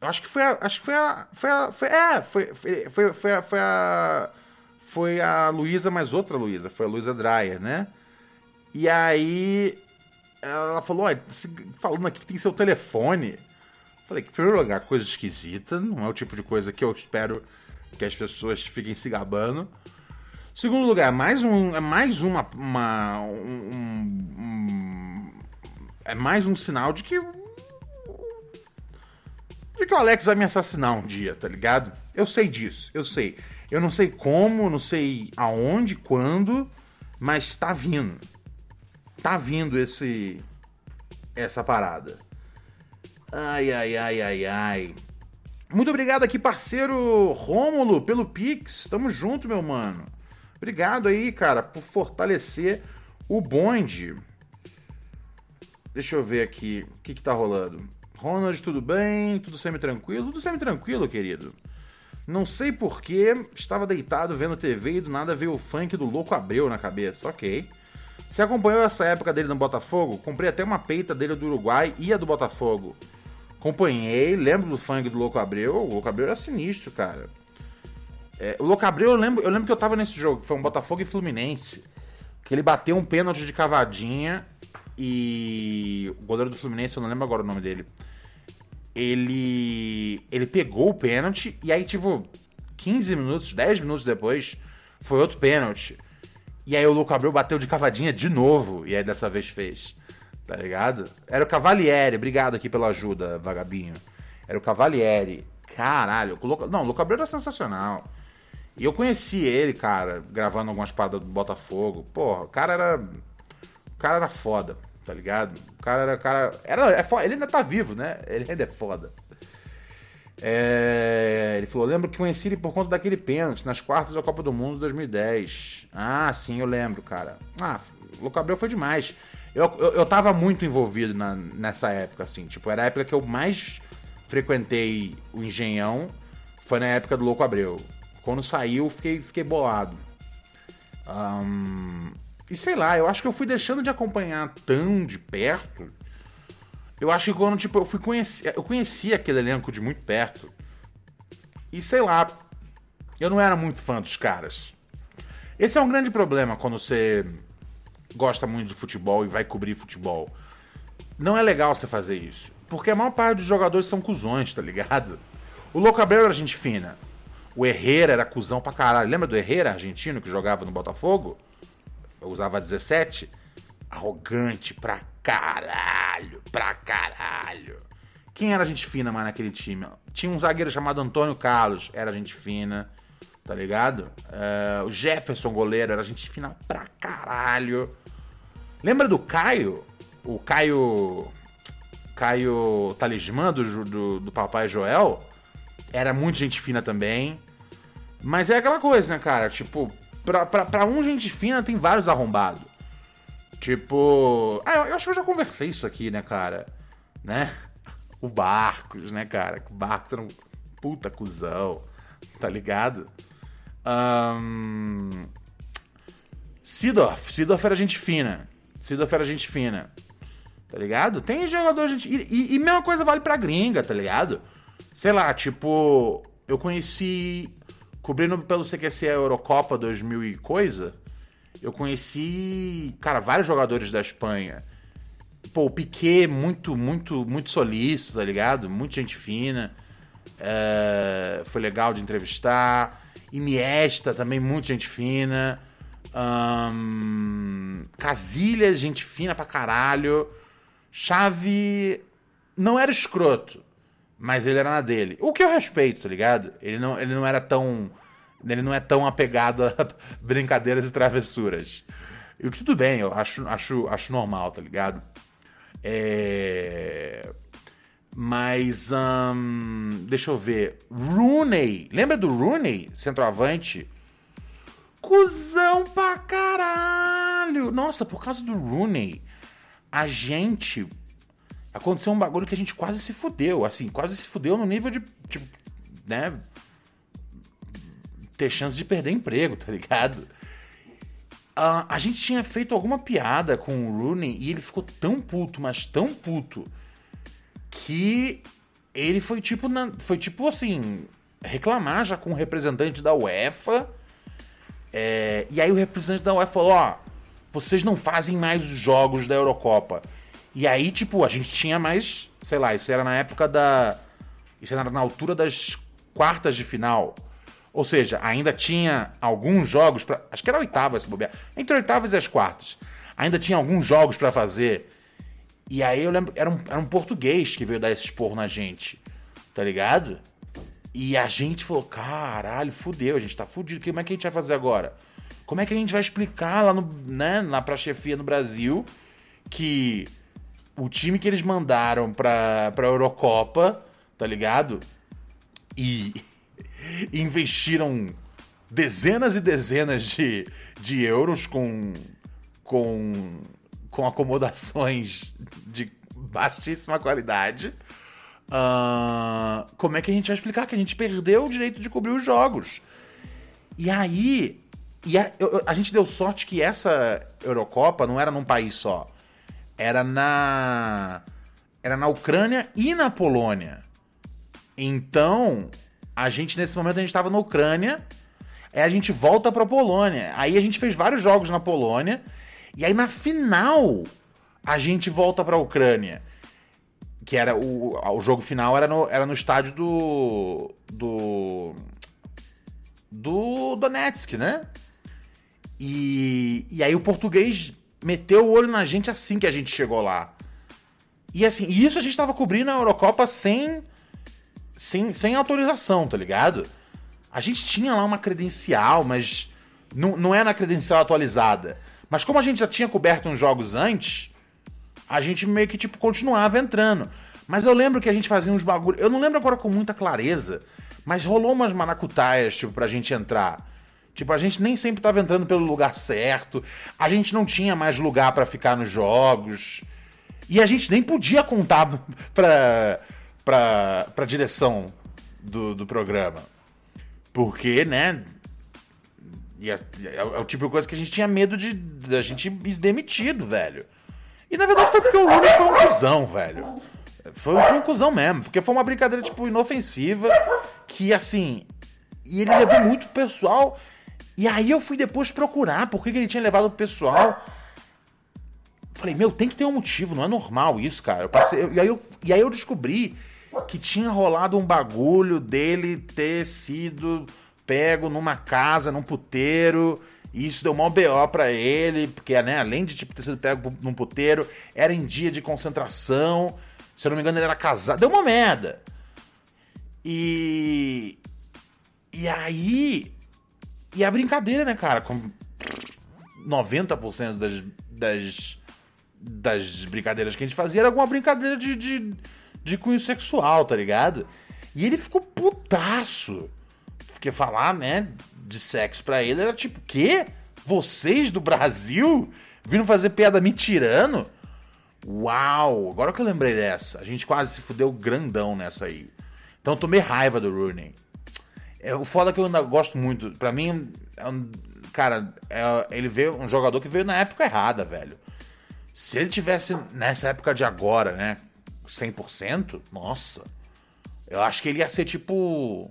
Eu acho que foi a. Acho que foi a. Foi a. Foi, é, foi, foi, foi, foi a. Foi a, foi a Luísa, mas outra Luísa. Foi a Luísa Dreyer, né? E aí. Ela falou: falando aqui que tem seu telefone. Falei que, em primeiro lugar, coisa esquisita. Não é o tipo de coisa que eu espero que as pessoas fiquem se gabando. Segundo lugar, mais um, é mais uma, uma um, um, é mais um sinal de que de que o Alex vai me assassinar um dia, tá ligado? Eu sei disso, eu sei. Eu não sei como, não sei aonde, quando, mas tá vindo. Tá vindo esse essa parada. Ai, ai, ai, ai, ai. Muito obrigado aqui, parceiro Rômulo, pelo Pix. Tamo junto, meu mano. Obrigado aí, cara, por fortalecer o bonde. Deixa eu ver aqui o que, que tá rolando. Ronald, tudo bem? Tudo semi-tranquilo? Tudo semi-tranquilo, querido. Não sei porquê, estava deitado vendo TV e do nada veio o funk do Louco Abreu na cabeça. Ok. Você acompanhou essa época dele no Botafogo? Comprei até uma peita dele do Uruguai e a do Botafogo. Acompanhei, lembro do funk do Louco Abreu. O Louco Abreu era sinistro, cara. É, o Louco Abreu, eu lembro, eu lembro que eu tava nesse jogo, que foi um Botafogo e Fluminense. Que ele bateu um pênalti de cavadinha e o goleiro do Fluminense, eu não lembro agora o nome dele. Ele ele pegou o pênalti e aí tipo 15 minutos, 10 minutos depois, foi outro pênalti. E aí o Louco Abreu bateu de cavadinha de novo e aí dessa vez fez. Tá ligado? Era o Cavalieri, obrigado aqui pela ajuda, vagabinho. Era o Cavalieri. Caralho, o Louco... não, o Louco Abreu era sensacional. E eu conheci ele, cara, gravando algumas paradas do Botafogo. Porra, o cara era o cara era foda, tá ligado? O cara era. Cara, era é foda, ele ainda tá vivo, né? Ele ainda é foda. É, ele falou: lembro que conheci ele por conta daquele pênalti nas quartas da Copa do Mundo de 2010. Ah, sim, eu lembro, cara. Ah, o Louco Abreu foi demais. Eu, eu, eu tava muito envolvido na, nessa época, assim. Tipo, era a época que eu mais frequentei o Engenhão. Foi na época do Louco Abreu. Quando saiu, fiquei, fiquei bolado. Um, e sei lá, eu acho que eu fui deixando de acompanhar tão de perto. Eu acho que quando, tipo, eu fui conhecer. Eu conheci aquele elenco de muito perto. E sei lá, eu não era muito fã dos caras. Esse é um grande problema quando você gosta muito de futebol e vai cobrir futebol. Não é legal você fazer isso. Porque a maior parte dos jogadores são cuzões, tá ligado? O Louco Abreu era gente fina. O Herrera era cuzão pra caralho. Lembra do Herrera, argentino, que jogava no Botafogo? Eu usava 17. Arrogante pra caralho. Pra caralho. Quem era gente fina, mais naquele time? Tinha um zagueiro chamado Antônio Carlos. Era gente fina. Tá ligado? Uh, o Jefferson, goleiro, era gente fina pra caralho. Lembra do Caio? O Caio. Caio Talismã do, do, do Papai Joel? Era muito gente fina também. Mas é aquela coisa, né, cara? Tipo, pra, pra, pra um gente fina tem vários arrombados. Tipo. Ah, eu, eu acho que eu já conversei isso aqui, né, cara? Né? O Barcos, né, cara? O Barcos era um puta cuzão. Tá ligado? Um... Sidorf. Sidorf era gente fina. Sidorf era gente fina. Tá ligado? Tem jogador gente. E, e, e mesma coisa vale pra gringa, tá ligado? Sei lá, tipo. Eu conheci. Cobrindo pelo CQC a Eurocopa 2000 e coisa. Eu conheci. Cara, vários jogadores da Espanha. Pô, o Piquet, muito, muito, muito solícito, tá ligado? Muita gente fina. É... Foi legal de entrevistar. Iniesta também, muita gente fina. Um... Casilhas, gente fina pra caralho. Chave não era escroto, mas ele era na dele. O que eu respeito, tá ligado? Ele não, ele não era tão. Ele não é tão apegado a brincadeiras e travessuras. E tudo bem, eu acho, acho, acho normal, tá ligado? É... Mas, deixa eu ver. Rooney. Lembra do Rooney, centroavante? Cusão pra caralho. Nossa, por causa do Rooney, a gente. Aconteceu um bagulho que a gente quase se fudeu. Assim, quase se fudeu no nível de. Tipo, né? Ter chance de perder emprego, tá ligado? Ah, a gente tinha feito alguma piada com o Rooney e ele ficou tão puto, mas tão puto, que ele foi tipo, na- foi tipo assim, reclamar já com o representante da UEFA. É, e aí o representante da UEFA falou: Ó, vocês não fazem mais os jogos da Eurocopa. E aí, tipo, a gente tinha mais, sei lá, isso era na época da. Isso era na altura das quartas de final. Ou seja, ainda tinha alguns jogos para, acho que era oitava se bobear, entre oitavas e as quartas. Ainda tinha alguns jogos pra fazer. E aí eu lembro, era um, era um português que veio dar esse esporro na gente, tá ligado? E a gente falou, caralho, fudeu, a gente tá fudido, como é que a gente vai fazer agora? Como é que a gente vai explicar lá, no, né, lá pra chefia no Brasil que o time que eles mandaram pra, pra Eurocopa, tá ligado? E investiram dezenas e dezenas de, de euros com, com, com acomodações de baixíssima qualidade. Ah, como é que a gente vai explicar que a gente perdeu o direito de cobrir os jogos? E aí, e a, a gente deu sorte que essa Eurocopa não era num país só. Era na. Era na Ucrânia e na Polônia. Então, a gente, nesse momento, a gente tava na Ucrânia. Aí a gente volta pra Polônia. Aí a gente fez vários jogos na Polônia. E aí na final, a gente volta pra Ucrânia. Que era o, o jogo final era no, era no estádio do. Do. Do Donetsk, né? E, e aí o português meteu o olho na gente assim que a gente chegou lá. E assim, isso a gente tava cobrindo a Eurocopa sem, sem, sem autorização, tá ligado? A gente tinha lá uma credencial, mas não, não é na credencial atualizada. Mas como a gente já tinha coberto uns jogos antes, a gente meio que, tipo, continuava entrando. Mas eu lembro que a gente fazia uns bagulho. Eu não lembro agora com muita clareza, mas rolou umas maracutaias, tipo, pra gente entrar. Tipo, a gente nem sempre tava entrando pelo lugar certo. A gente não tinha mais lugar pra ficar nos jogos. E a gente nem podia contar pra, pra, pra direção do, do programa. Porque, né? ia- É, é o tipo de coisa que a gente tinha medo de da gente ir demitido, velho. E na verdade foi porque o Rooney foi um cuzão, velho. Foi, foi um cuzão mesmo. Porque foi uma brincadeira, tipo, inofensiva. Que assim. E ele levou muito pessoal. E aí eu fui depois procurar por que, que ele tinha levado o pessoal. Falei, meu, tem que ter um motivo, não é normal isso, cara. Eu passei, e, aí eu, e aí eu descobri que tinha rolado um bagulho dele ter sido pego numa casa, num puteiro. E isso deu mó BO pra ele, porque, né, além de tipo, ter sido pego num puteiro, era em dia de concentração. Se eu não me engano, ele era casado. Deu uma merda. E. E aí. E a brincadeira, né, cara? Com 90% das, das, das brincadeiras que a gente fazia era alguma brincadeira de, de, de cunho sexual, tá ligado? E ele ficou putaço. Porque falar, né, de sexo pra ele era tipo, quê? Vocês do Brasil viram fazer piada me tirando? Uau! Agora que eu lembrei dessa. A gente quase se fudeu grandão nessa aí. Então tomei raiva do Rooney. É, o foda é que eu ainda gosto muito. Pra mim, é um- cara, é- ele veio um jogador que veio na época errada, velho. Se ele tivesse nessa época de agora, né, 100%, nossa. Eu acho que ele ia ser tipo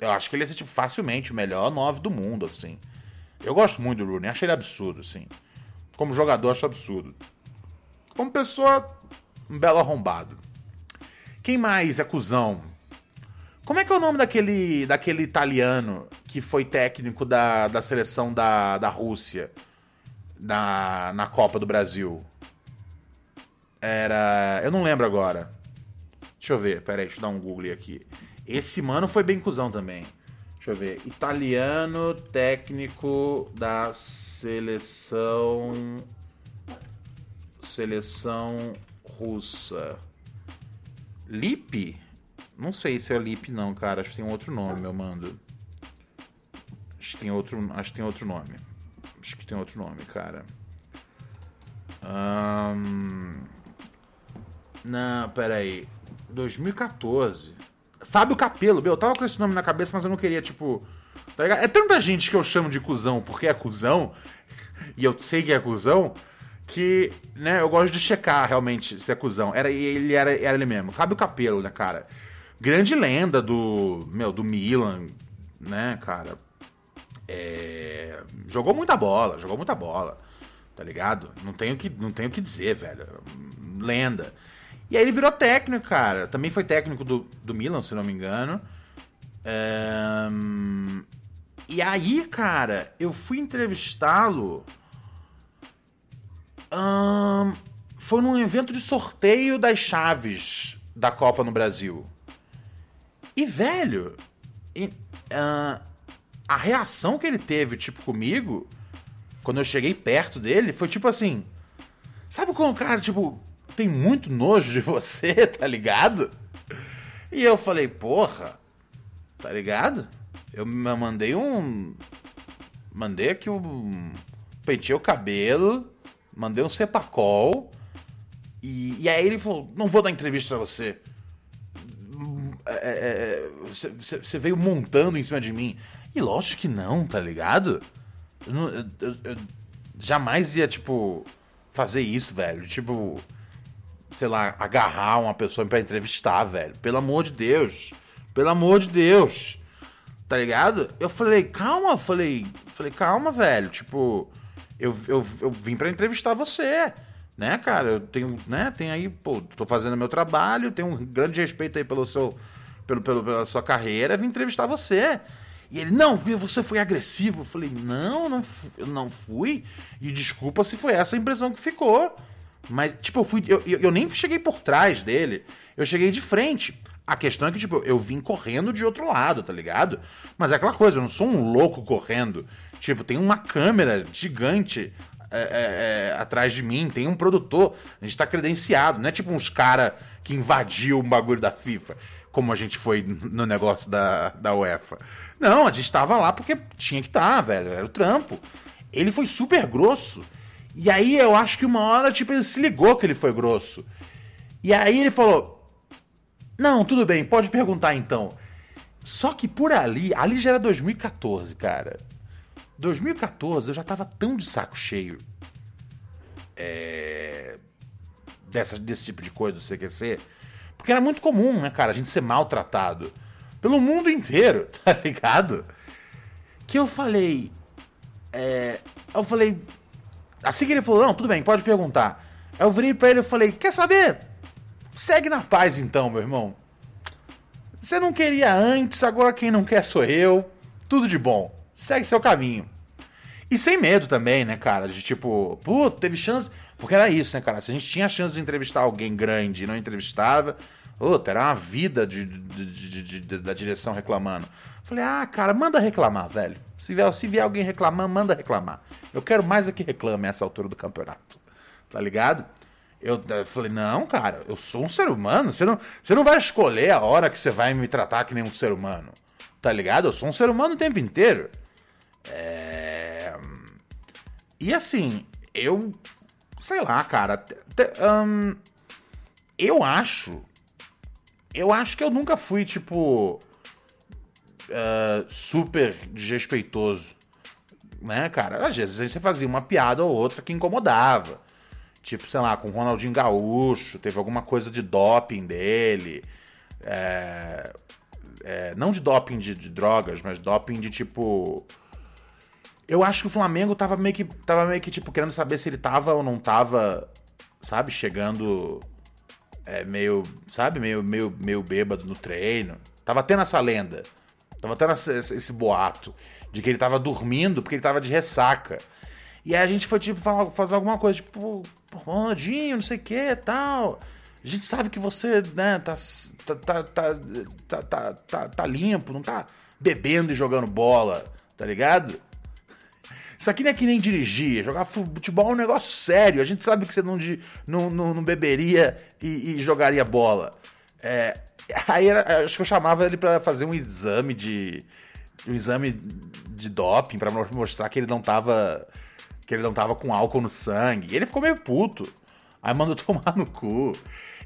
Eu acho que ele ia ser, tipo, facilmente o melhor 9 do mundo, assim. Eu gosto muito do Rooney, acho ele absurdo, assim. Como jogador, acho absurdo. Como pessoa, um belo arrombado. Quem mais é cuzão? Como é que é o nome daquele, daquele italiano que foi técnico da, da seleção da, da Rússia na, na Copa do Brasil? Era. Eu não lembro agora. Deixa eu ver, peraí, deixa eu dar um Google aqui. Esse mano foi bem cuzão também. Deixa eu ver. Italiano técnico da seleção. Seleção russa. Lipe? Não sei se é Lipe não, cara. Acho que tem outro nome, meu mando. Acho que tem outro, acho que tem outro nome. Acho que tem outro nome, cara. Ahn, Não, peraí. 2014. Fábio Capelo, meu, eu tava com esse nome na cabeça, mas eu não queria, tipo. Tá? É tanta gente que eu chamo de cuzão porque é cuzão, e eu sei que é cuzão, que, né, eu gosto de checar realmente se é cuzão. Era, ele era, era ele mesmo. Fábio Capelo, né, cara? Grande lenda do, meu, do Milan, né, cara? É, jogou muita bola, jogou muita bola, tá ligado? Não tenho que, não tenho que dizer, velho. Lenda. E aí ele virou técnico, cara. Também foi técnico do, do Milan, se não me engano. É, E aí, cara, eu fui entrevistá-lo. Foi num evento de sorteio das chaves da Copa no Brasil. E, velho, e, ah, a reação que ele teve, tipo, comigo, quando eu cheguei perto dele, foi tipo assim. Sabe quando o cara, tipo, tem muito nojo de você, tá ligado? E eu falei, porra, tá ligado? Eu mandei um. Mandei aqui um. Pentei o cabelo, mandei um cepacol. E, e aí ele falou: não vou dar entrevista pra você. É, Você veio montando em cima de mim. E lógico que não, tá ligado? Eu, eu- eu- eu jamais ia, tipo, fazer isso, velho. Tipo, sei lá, agarrar uma pessoa pra entrevistar, velho. Pelo amor de Deus. Pelo amor de Deus. Tá ligado? Eu falei, calma, falei, falei, calma, velho. Tipo, eu, eu, eu vim pra entrevistar você. Né, cara? Eu tenho, né, tem aí, pô, tô fazendo meu trabalho, tenho um grande respeito aí pelo seu, pelo, pelo, pela sua carreira, vim entrevistar você. E ele, não, você foi agressivo. Eu falei, não, não, eu não fui. E desculpa se foi essa a impressão que ficou. Mas, tipo, eu fui. Eu, eu, nem cheguei por trás dele. Eu cheguei de frente. A questão é que, tipo, eu vim correndo de outro lado, tá ligado? Mas é aquela coisa, eu não sou um louco correndo. Tipo, tem uma câmera gigante é, é, é, atrás de mim, tem um produtor, a gente tá credenciado, não é tipo uns cara que invadiu o bagulho da FIFA, como a gente foi no negócio da, da UEFA. Não, a gente tava lá porque tinha que estar, velho, era o trampo. Ele foi super grosso. E aí eu acho que uma hora, tipo, ele se ligou que ele foi grosso. E aí ele falou: Não, tudo bem, pode perguntar então. Só que por ali, ali já era 2014, cara. 2014 eu já tava tão de saco cheio é, dessa, desse tipo de coisa do CQC. Porque era muito comum, né, cara, a gente ser maltratado pelo mundo inteiro, tá ligado? Que eu falei. é, eu falei. Assim que ele falou, não, tudo bem, pode perguntar. Aí eu virei pra ele e falei, quer saber? Segue na paz então, meu irmão. Você não queria antes, agora quem não quer sou eu. Tudo de bom. Segue seu caminho. E sem medo também, né, cara? De tipo, puta, teve chance. Porque era isso, né, cara? Se a gente tinha chance de entrevistar alguém grande e não entrevistava, puta, era uma vida de, de- de- de- da direção reclamando. Falei, ah, cara, manda reclamar, velho. Se vier, se vier alguém reclamar, manda reclamar. Eu quero mais é que reclame essa altura do campeonato. Tá ligado? Eu, eu falei, não, cara, eu sou um ser humano. Você não, você não vai escolher a hora que você vai me tratar que nem um ser humano. Tá ligado? Eu sou um ser humano o tempo inteiro. É... E assim, eu. Sei lá, cara. te- te- ahn, eu acho. Eu acho que eu nunca fui, tipo. ah, super desrespeitoso. Né, cara? Às vezes você fazia uma piada ou outra que incomodava. Tipo, sei lá, com o Ronaldinho Gaúcho, teve alguma coisa de doping dele. É, é, não de doping de, de drogas, mas doping de tipo. Eu acho que o Flamengo tava meio que. Tava meio que, tipo, querendo saber se ele tava ou não tava, sabe, chegando é, meio, sabe, meio, meio, meio bêbado no treino. Tava tendo essa lenda. Tava tendo esse, esse boato de que ele tava dormindo porque ele tava de ressaca. E aí a gente foi, tipo, fazer alguma coisa, tipo, Ronaldinho, não sei o que tal. A gente sabe que você, né, tá, tá, tá, tá, tá, tá, tá, tá limpo, não tá bebendo e jogando bola, tá ligado? Isso aqui não é que nem dirigir. Jogar futebol é um negócio sério. A gente sabe que você não, não, não, não beberia e, e jogaria bola. É, aí era- acho que eu chamava ele pra fazer um exame de. Um exame de doping mo- mostrar que ele não tava. Que ele não tava com álcool no sangue. E ele ficou meio puto. Aí mandou tomar no cu.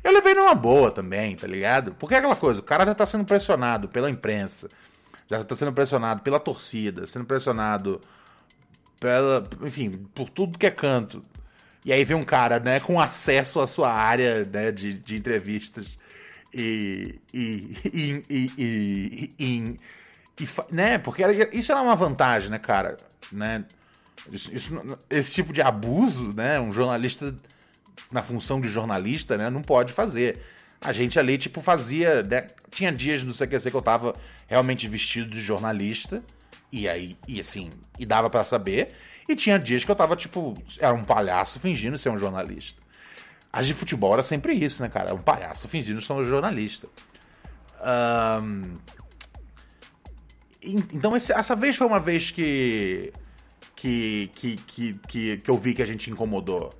Eu levei numa boa também, tá ligado? Porque é aquela coisa, o cara já tá sendo pressionado pela imprensa. Já tá sendo pressionado pela torcida, sendo pressionado pela, enfim, por tudo que é canto. E aí vem um cara, né, com acesso à sua área, né, de, de entrevistas e, e, e, e, e, e- e né, porque era- isso era uma vantagem, né, cara, né, isso, isso- esse tipo de abuso, né, um jornalista na função de jornalista, né, não pode fazer. A gente ali, tipo, fazia, né, tinha dias no CQC que eu tava realmente vestido de jornalista, e aí, e assim, e dava pra saber. E tinha dias que eu tava, tipo, era um palhaço fingindo ser um jornalista. As de futebol era sempre isso, né, cara? Um palhaço fingindo ser um jornalista. En- Então, esse- essa vez foi uma vez que que, que, que, que, que eu vi que a gente incomodou.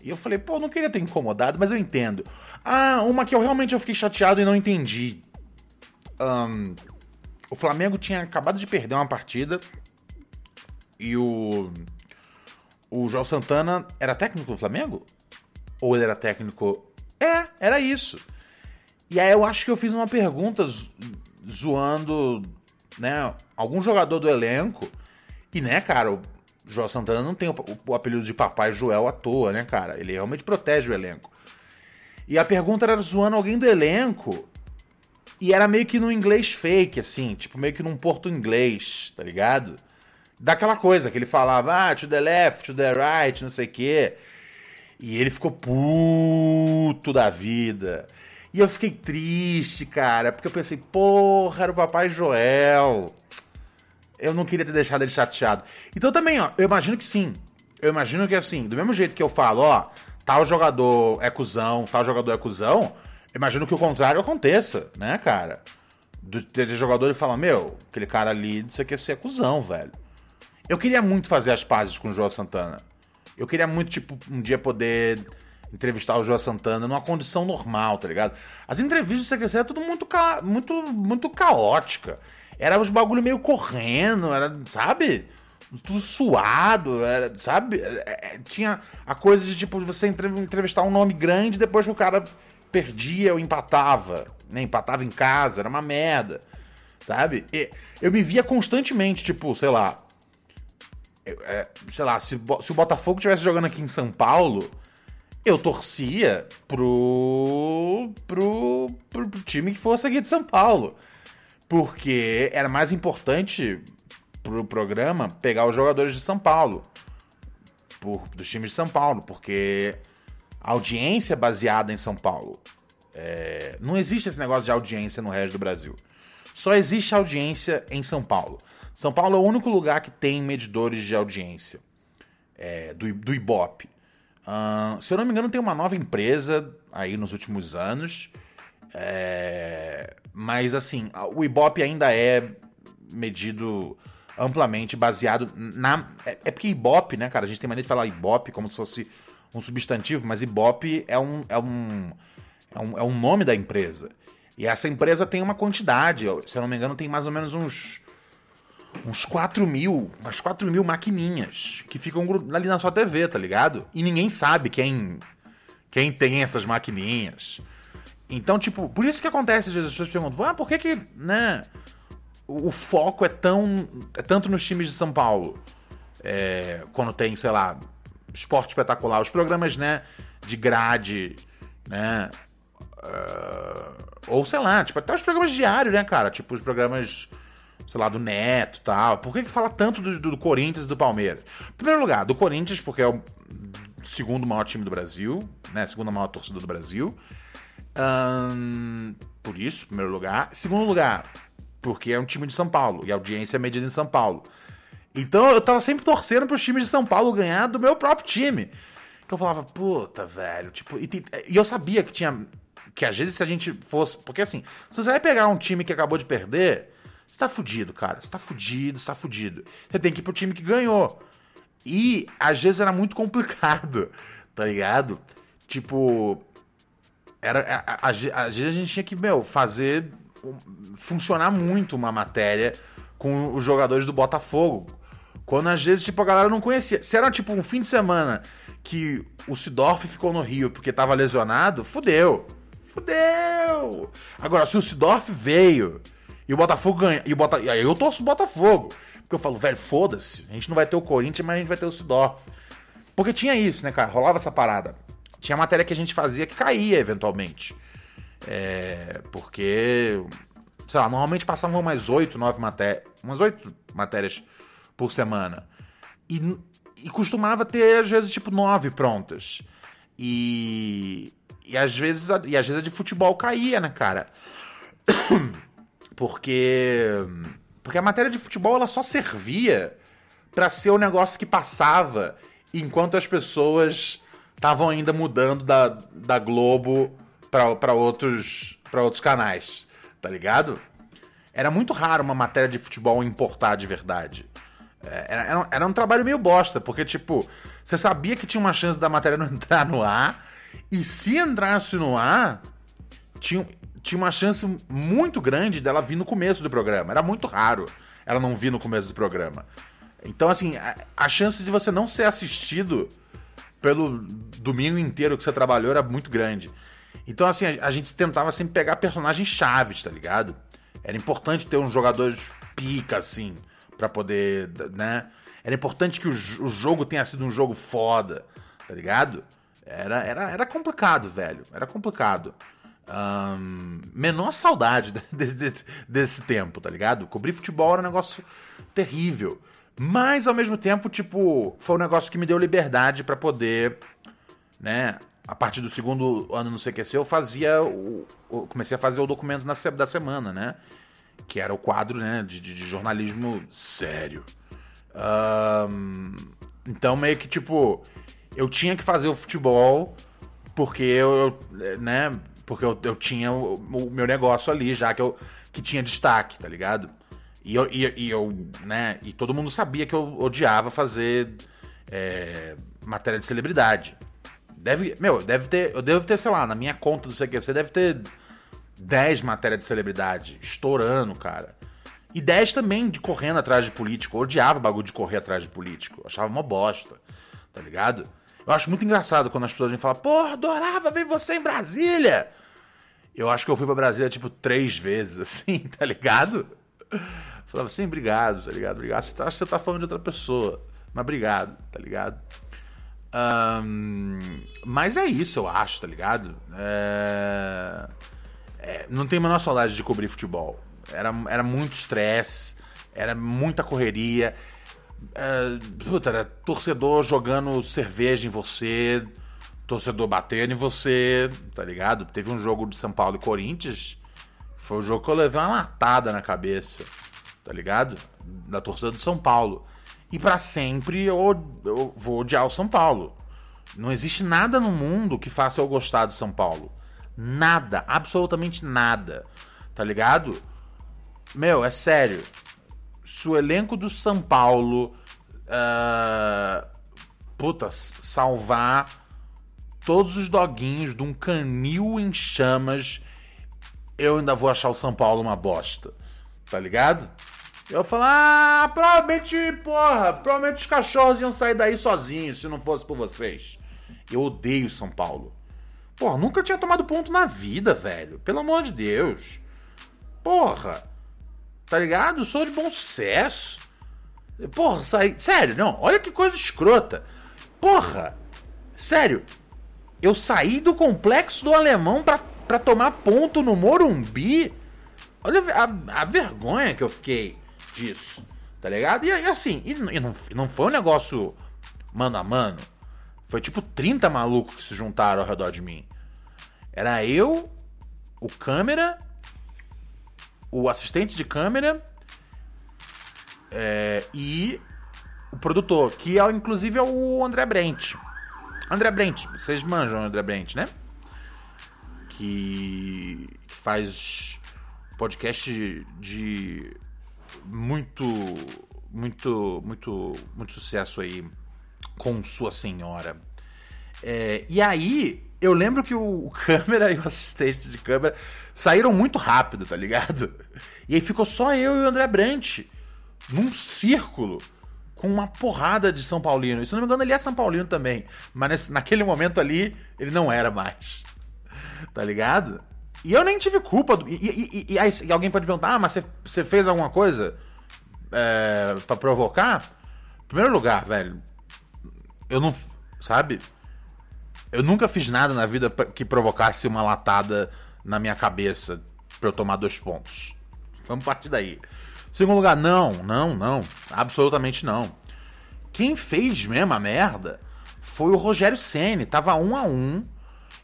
E eu falei, pô, não queria ter incomodado, mas eu entendo. Ah, uma que eu realmente eu fiquei chateado e não entendi. Ahn, o Flamengo tinha acabado de perder uma partida e o. O João Santana era técnico do Flamengo? Ou ele era técnico. É, era isso. E aí eu acho que eu fiz uma pergunta zo- zoando, né, algum jogador do elenco. E, né, cara, o João Santana não tem o, o apelido de Papai Joel à toa, né, cara? Ele realmente protege o elenco. E a pergunta era zoando alguém do elenco. E era meio que no inglês fake, assim, tipo, meio que num porto inglês, tá ligado? Daquela coisa que ele falava, ah, to the left, to the right, não sei o quê. E ele ficou puto da vida. E eu fiquei triste, cara, porque eu pensei, porra, era o Papai Joel. Eu não queria ter deixado ele chateado. Então também, ó, eu imagino que sim. Eu imagino que assim, do mesmo jeito que eu falo, ó, tal jogador é cuzão, tal jogador é cuzão, imagino que o contrário aconteça, né, cara? Do ter jogador e falar, meu, aquele cara ali, você quer ser cuzão, velho. Eu queria muito fazer as pazes com o João Santana. Eu queria muito, tipo, um dia poder entrevistar o João Santana numa condição normal, tá ligado? As entrevistas do CQC era tudo muito, ca... muito, muito caótica. Era uns bagulho meio correndo, era, sabe? Tudo suado, era, sabe? É, é, Tinha a coisa de, tipo, você entre- entrevistar um nome grande depois que o cara perdia ou empatava, né? Empatava em casa, era uma merda, sabe? E eu me via constantemente, tipo, sei lá, eu, é, sei lá, se, se o Botafogo estivesse jogando aqui em São Paulo, eu torcia pro, pro, pro, pro time que fosse aqui de São Paulo. Porque era mais importante pro programa pegar os jogadores de São Paulo. Por, dos times de São Paulo. Porque audiência baseada em São Paulo. É, não existe esse negócio de audiência no resto do Brasil. Só existe audiência em São Paulo. São Paulo é o único lugar que tem medidores de audiência é, do, do Ibope. Uh, se eu não me engano, tem uma nova empresa aí nos últimos anos. É, mas assim, o Ibope ainda é medido amplamente baseado na. É, é, porque Ibope, né, cara? A gente tem maneira de falar Ibope como se fosse um substantivo, mas Ibope é um, é um, é um, é um nome da empresa. E essa empresa tem uma quantidade, se eu não me engano, tem mais ou menos uns uns 4 mil, umas 4 mil maquininhas que ficam ali na sua TV, tá ligado? E ninguém sabe quem, quem tem essas maquininhas. Então, tipo, por isso que acontece, às vezes as pessoas perguntam, ah, por que que, né, o, foco é tão, é tanto nos times de São Paulo? É, quando tem, sei lá, esporte espetacular, os programas, né, de grade, né, uh, ou sei lá, tipo, até os programas diários, né, cara, tipo, os programas sei lá, do Neto tal. Por que, que fala tanto do, do, Corinthians e do Palmeiras? Em primeiro lugar, do Corinthians, porque é o segundo maior time do Brasil, né? Segunda maior torcida do Brasil. por isso, em primeiro lugar. Segundo lugar, porque é um time de São Paulo e a audiência é medida em São Paulo. Então eu tava sempre torcendo pros times de São Paulo ganhar do meu próprio time. Que eu falava, puta, velho, tipo, e, e eu sabia que tinha. Que às vezes se a gente fosse. Porque assim, se você vai pegar um time que acabou de perder, você tá fudido, cara. Você tá fudido, você tá fudido. Você tem que ir pro time que ganhou. E às vezes era muito complicado, tá ligado? Tipo. Era, às vezes a gente tinha que, meu, fazer funcionar muito uma matéria com os jogadores do Botafogo. Quando às vezes, tipo, a galera não conhecia. Se era tipo um fim de semana que o Sidorf ficou no Rio porque tava lesionado, fudeu. Fudeu! Agora, se o Sidorf veio e o Botafogo ganha. E, o Bota... aí eu torço o Botafogo. Porque eu falo, velho, foda-se. A gente não vai ter o Corinthians, mas a gente vai ter o Sidorf. Porque tinha isso, né, cara? Rolava essa parada. Tinha matéria que a gente fazia que caía eventualmente. É, porque, sei lá, normalmente passavam umas oito, nove matérias. Umas oito matérias por semana. E, e costumava ter, às vezes, tipo, nove prontas. E. E às vezes, e às vezes a de futebol caía, né, cara? Porque porque a matéria de futebol ela só servia para ser o negócio que passava enquanto as pessoas estavam ainda mudando da, da Globo para outros para outros canais, tá ligado? Era muito raro uma matéria de futebol importar de verdade. Era, era, era um trabalho meio bosta, porque, tipo, você sabia que tinha uma chance da matéria não entrar no ar, e se entrasse no ar, tinha, tinha uma chance muito grande dela vir no começo do programa. Era muito raro ela não vir no começo do programa. Então, assim, a, a chance de você não ser assistido pelo domingo inteiro que você trabalhou era muito grande. Então, assim, a, a gente tentava sempre pegar personagens chaves, tá ligado? Era importante ter uns jogadores pica, assim, para poder, né? Era importante que o, o, jogo tenha sido um jogo foda, tá ligado? Era, era, era complicado, velho. Era complicado. Um, menor saudade desse, desse tempo, tá ligado? Cobrir futebol era um negócio terrível. Mas ao mesmo tempo, tipo, foi um negócio que me deu liberdade para poder, né? A partir do segundo ano no CQC, eu fazia. O, eu comecei a fazer o documento na, da semana, né? Que era o quadro né, de, de jornalismo sério. Um, então, meio que, tipo, eu tinha que fazer o futebol porque eu, né? Porque eu, eu tinha o, o, meu negócio ali, já que eu que tinha destaque, tá ligado? E eu, e, e, eu, né? E todo mundo sabia que eu odiava fazer é, matéria de celebridade. Deve, meu, deve ter, eu devo ter, sei lá, na minha conta do CQC deve ter 10 matérias de celebridade, estourando, cara. E 10 também de correndo atrás de político. Eu odiava o bagulho de correr atrás de político. Eu achava uma bosta, tá ligado? Eu acho muito engraçado quando as pessoas vêm falar, porra, adorava ver você em Brasília. Eu acho que eu fui pra Brasília, tipo, três vezes, assim, tá ligado? Eu falava assim, obrigado, tá ligado? Obrigado. Você tá, acho que você tá falando de outra pessoa. Mas obrigado, tá ligado? Um, mas é isso, eu acho, tá ligado? É... É, não tenho a menor saudade de cobrir futebol. Era, era muito estresse, era muita correria. Uh, puta, era torcedor jogando cerveja em você, torcedor batendo em você, tá ligado? Teve um jogo de São Paulo e Corinthians, foi o jogo que eu levei uma latada na cabeça, tá ligado? Da torcida de São Paulo. E para sempre eu, eu vou odiar o São Paulo. Não existe nada no mundo que faça eu gostar do São Paulo. Nada, absolutamente nada. Tá ligado? Meu, é sério. Se o elenco do São Paulo. Uh, puta, salvar todos os doguinhos de um canil em chamas, eu ainda vou achar o São Paulo uma bosta. Tá ligado? Eu falo, ah, provavelmente, porra, provavelmente os cachorros iam sair daí sozinhos se não fosse por vocês. Eu odeio São Paulo. Porra, nunca tinha tomado ponto na vida, velho. Pelo amor de Deus. Porra. Tá ligado? Sou de bom sucesso. Porra, saí. Sério, não. Olha que coisa escrota. Porra. Sério. Eu saí do complexo do alemão pra, pra tomar ponto no Morumbi. Olha a, a vergonha que eu fiquei disso. Tá ligado? E, e assim, e, e não, não foi um negócio mano a mano. Foi tipo 30 malucos que se juntaram ao redor de mim. Era eu, o câmera, o assistente de câmera é, e o produtor, que é inclusive é o André Brent. André Brent, vocês manjam o André Brent, né? Que faz podcast de muito, muito, muito, muito sucesso aí com sua senhora. É, e aí, eu lembro que o, câmera e o assistente de câmera saíram muito rápido, tá ligado? E aí ficou só eu e o André Brant num círculo com uma porrada de São Paulino. E, se não me engano, ele é São Paulino também. Mas nesse, naquele momento ali, ele não era mais. Tá ligado? E eu nem tive culpa. Do, e, e, e, aí, e, alguém pode perguntar: ah, mas você, você fez alguma coisa é, para provocar? Em primeiro lugar, velho, eu não. Sabe? Eu nunca fiz nada na vida que provocasse uma latada na minha cabeça pra eu tomar dois pontos. Vamos partir daí. Segundo lugar, não, não, não. Absolutamente não. Quem fez mesmo a merda foi o Rogério Ceni. Tava um a um.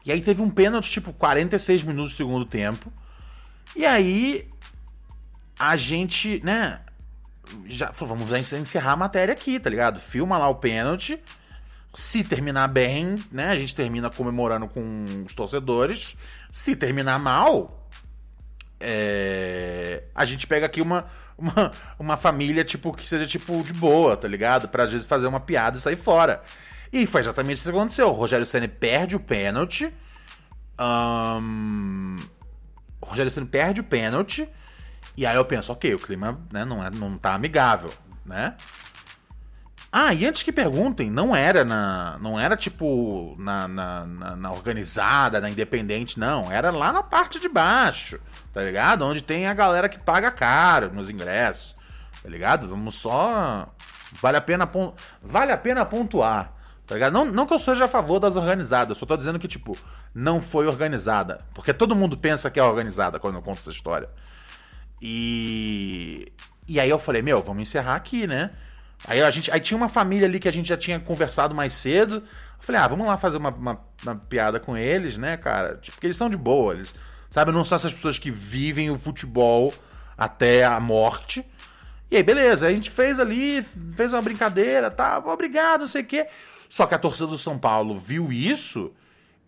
E aí teve um pênalti, tipo, 46 minutos do segundo tempo. E aí a gente, né? Já falou, vamos encerrar a matéria aqui, tá ligado? Filma lá o pênalti se terminar bem, né? A gente termina comemorando com os torcedores. Se terminar mal, é... a gente pega aqui uma, uma, uma família, tipo, que seja, tipo, de boa, tá ligado? Pra, às vezes, fazer uma piada e sair fora. E foi exatamente isso que aconteceu. O Rogério Senna perde o pênalti. Um... O Rogério Senna perde o pênalti. E aí eu penso, ok, o clima né, não, é, não tá amigável, né? Ah, e antes que perguntem, não era na. Não era tipo na, na, na, na, organizada, na independente, não. Era lá na parte de baixo, tá ligado? Onde tem a galera que paga caro nos ingressos, tá ligado? Vamos só. Vale a pena, vale a pena pontuar, tá ligado? Não, não que eu seja a favor das organizadas, só tô dizendo que, tipo, não foi organizada. Porque todo mundo pensa que é organizada quando eu conto essa história. E. E aí eu falei, meu, vamos encerrar aqui, né? Aí a gente, aí tinha uma família ali que a gente já tinha conversado mais cedo. Eu falei, ah, vamos lá fazer uma, uma, uma piada com eles, né, cara? Tipo, porque eles são de boa, eles, sabe? Não são essas pessoas que vivem o futebol até a morte. E aí, beleza, a gente fez ali, fez uma brincadeira, tá, obrigado, não sei o quê. Só que a torcida do São Paulo viu isso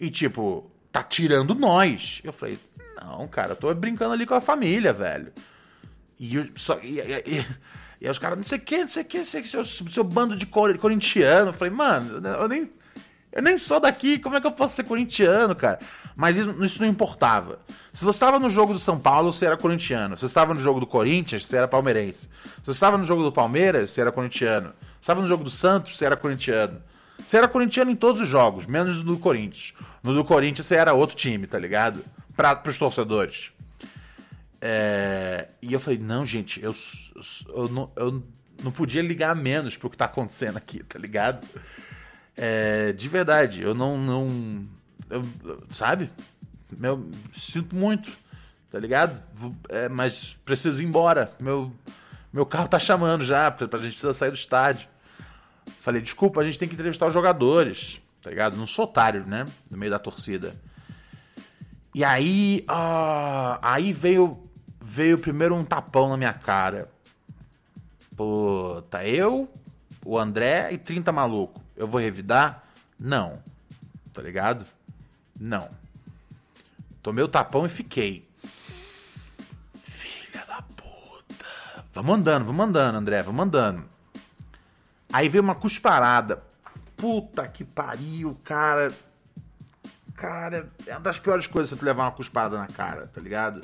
e, tipo, tá tirando nós. Eu falei, não, cara, eu tô brincando ali com a família, velho. E, eu, só, e, e, e aí os caras, não sei o que, não sei o que, seu, seu bando de corintiano. Eu falei, mano, eu nem, eu nem sou daqui, como é que eu posso ser corintiano, cara? Mas isso, isso não importava. Se você estava no jogo do São Paulo, você era corintiano. Se você estava no jogo do Corinthians, você era palmeirense. Se você estava no jogo do Palmeiras, você era corintiano. Se você estava no jogo do Santos, você era corintiano. Você era corintiano em todos os jogos, menos no do Corinthians. No do Corinthians você era outro time, tá ligado? Para os torcedores. É, e eu falei, não, gente, eu, eu, não, eu não podia ligar menos pro que tá acontecendo aqui, tá ligado? É, de verdade, eu não. não eu, sabe? Meu, sinto muito, tá ligado? É, mas preciso ir embora. Meu, meu carro tá chamando já, pra, pra gente precisar sair do estádio. Falei, desculpa, a gente tem que entrevistar os jogadores. tá ligado? Não sou otário, né? No meio da torcida. E aí, ah, aí veio veio primeiro um tapão na minha cara. Puta, eu, o André e 30 maluco. Eu vou revidar? Não. Tá ligado? Não. Tomei o tapão e fiquei. Filha da puta. Vamos andando, vamos andando, André, vamos andando. Aí veio uma cusparada. Puta que pariu, cara. Cara, é uma das piores coisas você levar uma cusparada na cara, tá ligado?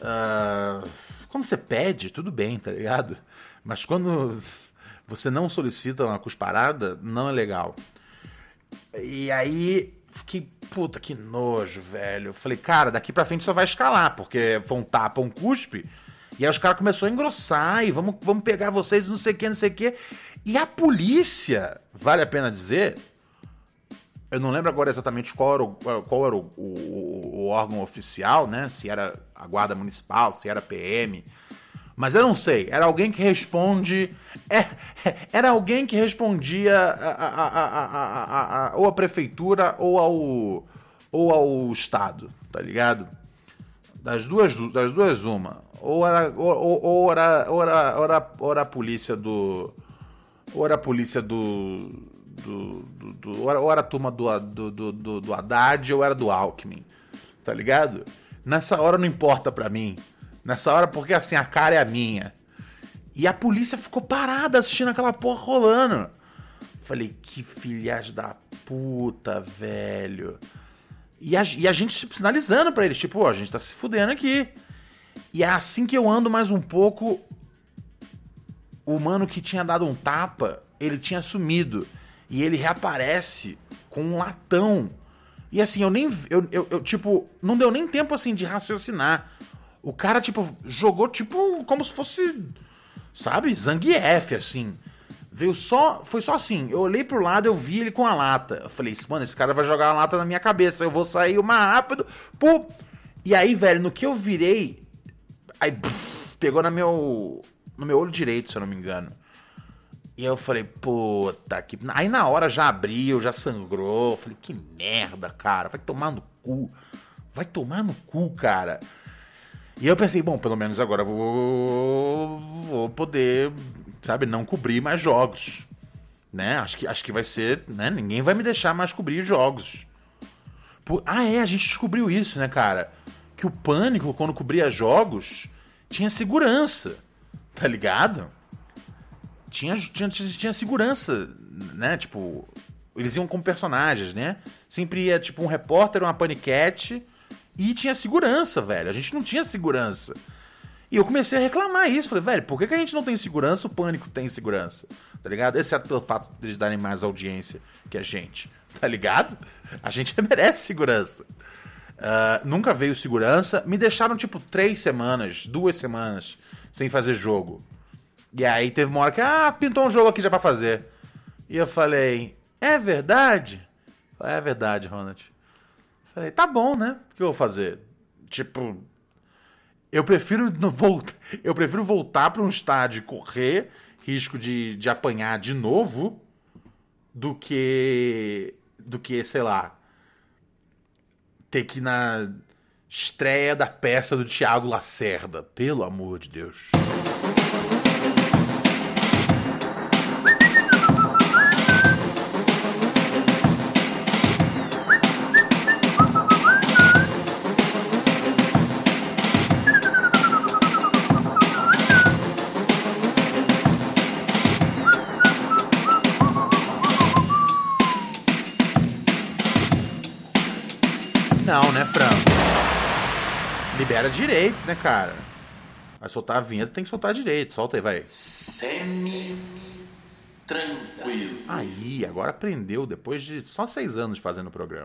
Uh, quando você pede, tudo bem, tá ligado? Mas quando você não solicita uma cusparada, não é legal. E aí, fiquei, puta, que nojo, velho. Falei, cara, daqui pra frente só vai escalar, porque foi um tapa, um cuspe. E aí os caras começaram a engrossar e vamos, vamos pegar vocês, não sei o que, não sei o que. E a polícia, vale a pena dizer, eu não lembro agora exatamente qual era, o, qual era o, o, o, órgão oficial, né? Se era a Guarda Municipal, se era PM. Mas eu não sei. Era alguém que responde. É, era alguém que respondia a, a, a, ou à prefeitura ou ao, ou ao Estado, tá ligado? Das duas, das duas uma. Ou era, ou, ou, era, ou, era, ou, era, ou era a polícia do. Ou era a polícia do do, do, do ou era a turma do, do, do, do Haddad ou era do Alckmin, tá ligado? Nessa hora não importa pra mim. Nessa hora, porque assim, a cara é a minha. E a polícia ficou parada assistindo aquela porra rolando. Falei, que filhas da puta, velho. E a, e a gente sinalizando para eles, tipo, ó, a gente tá se fudendo aqui. E é assim que eu ando mais um pouco. O mano que tinha dado um tapa, ele tinha sumido e ele reaparece com um latão. E assim, eu nem. Eu, eu, eu, tipo, não deu nem tempo assim de raciocinar. O cara, tipo, jogou, tipo, como se fosse. Sabe? Zangief, assim. Veio só. Foi só assim. Eu olhei pro lado, eu vi ele com a lata. Eu falei, mano, esse cara vai jogar a lata na minha cabeça. Eu vou sair o mais rápido. Pô. E aí, velho, no que eu virei. Aí. Pff, pegou no meu. No meu olho direito, se eu não me engano. E eu falei, puta que. Aí na hora já abriu, já sangrou. Falei, que merda, cara. Vai tomar no cu. Vai tomar no cu, cara. E eu pensei, bom, pelo menos agora eu vou, vou poder, sabe, não cobrir mais jogos. Né? Acho que, acho que vai ser. Né? Ninguém vai me deixar mais cobrir jogos. Por... Ah, é, a gente descobriu isso, né, cara? Que o pânico, quando cobria jogos, tinha segurança. Tá ligado? Tinha, tinha, tinha segurança, né? Tipo, eles iam com personagens, né? Sempre ia, tipo, um repórter, uma paniquete e tinha segurança, velho. A gente não tinha segurança. E eu comecei a reclamar isso. Falei, velho, por que, que a gente não tem segurança? O pânico tem segurança. Tá ligado? Exceto pelo fato de eles darem mais audiência que a gente. Tá ligado? A gente merece segurança. Uh, nunca veio segurança. Me deixaram, tipo, três semanas, duas semanas sem fazer jogo. E aí teve uma hora que, ah, pintou um jogo aqui já pra fazer. E eu falei, é verdade? é verdade, Ronald. Falei, tá bom, né? O que eu vou fazer? Tipo, eu prefiro voltar, eu prefiro voltar para um estádio e correr risco de, de apanhar de novo do que do que, sei lá, ter que ir na estreia da peça do Tiago Lacerda, pelo amor de Deus. Libera direito, né, cara? Vai soltar a vinheta, tem que soltar direito. Solta aí, vai. Semi tranquilo. Aí, agora aprendeu depois de só seis anos fazendo o programa.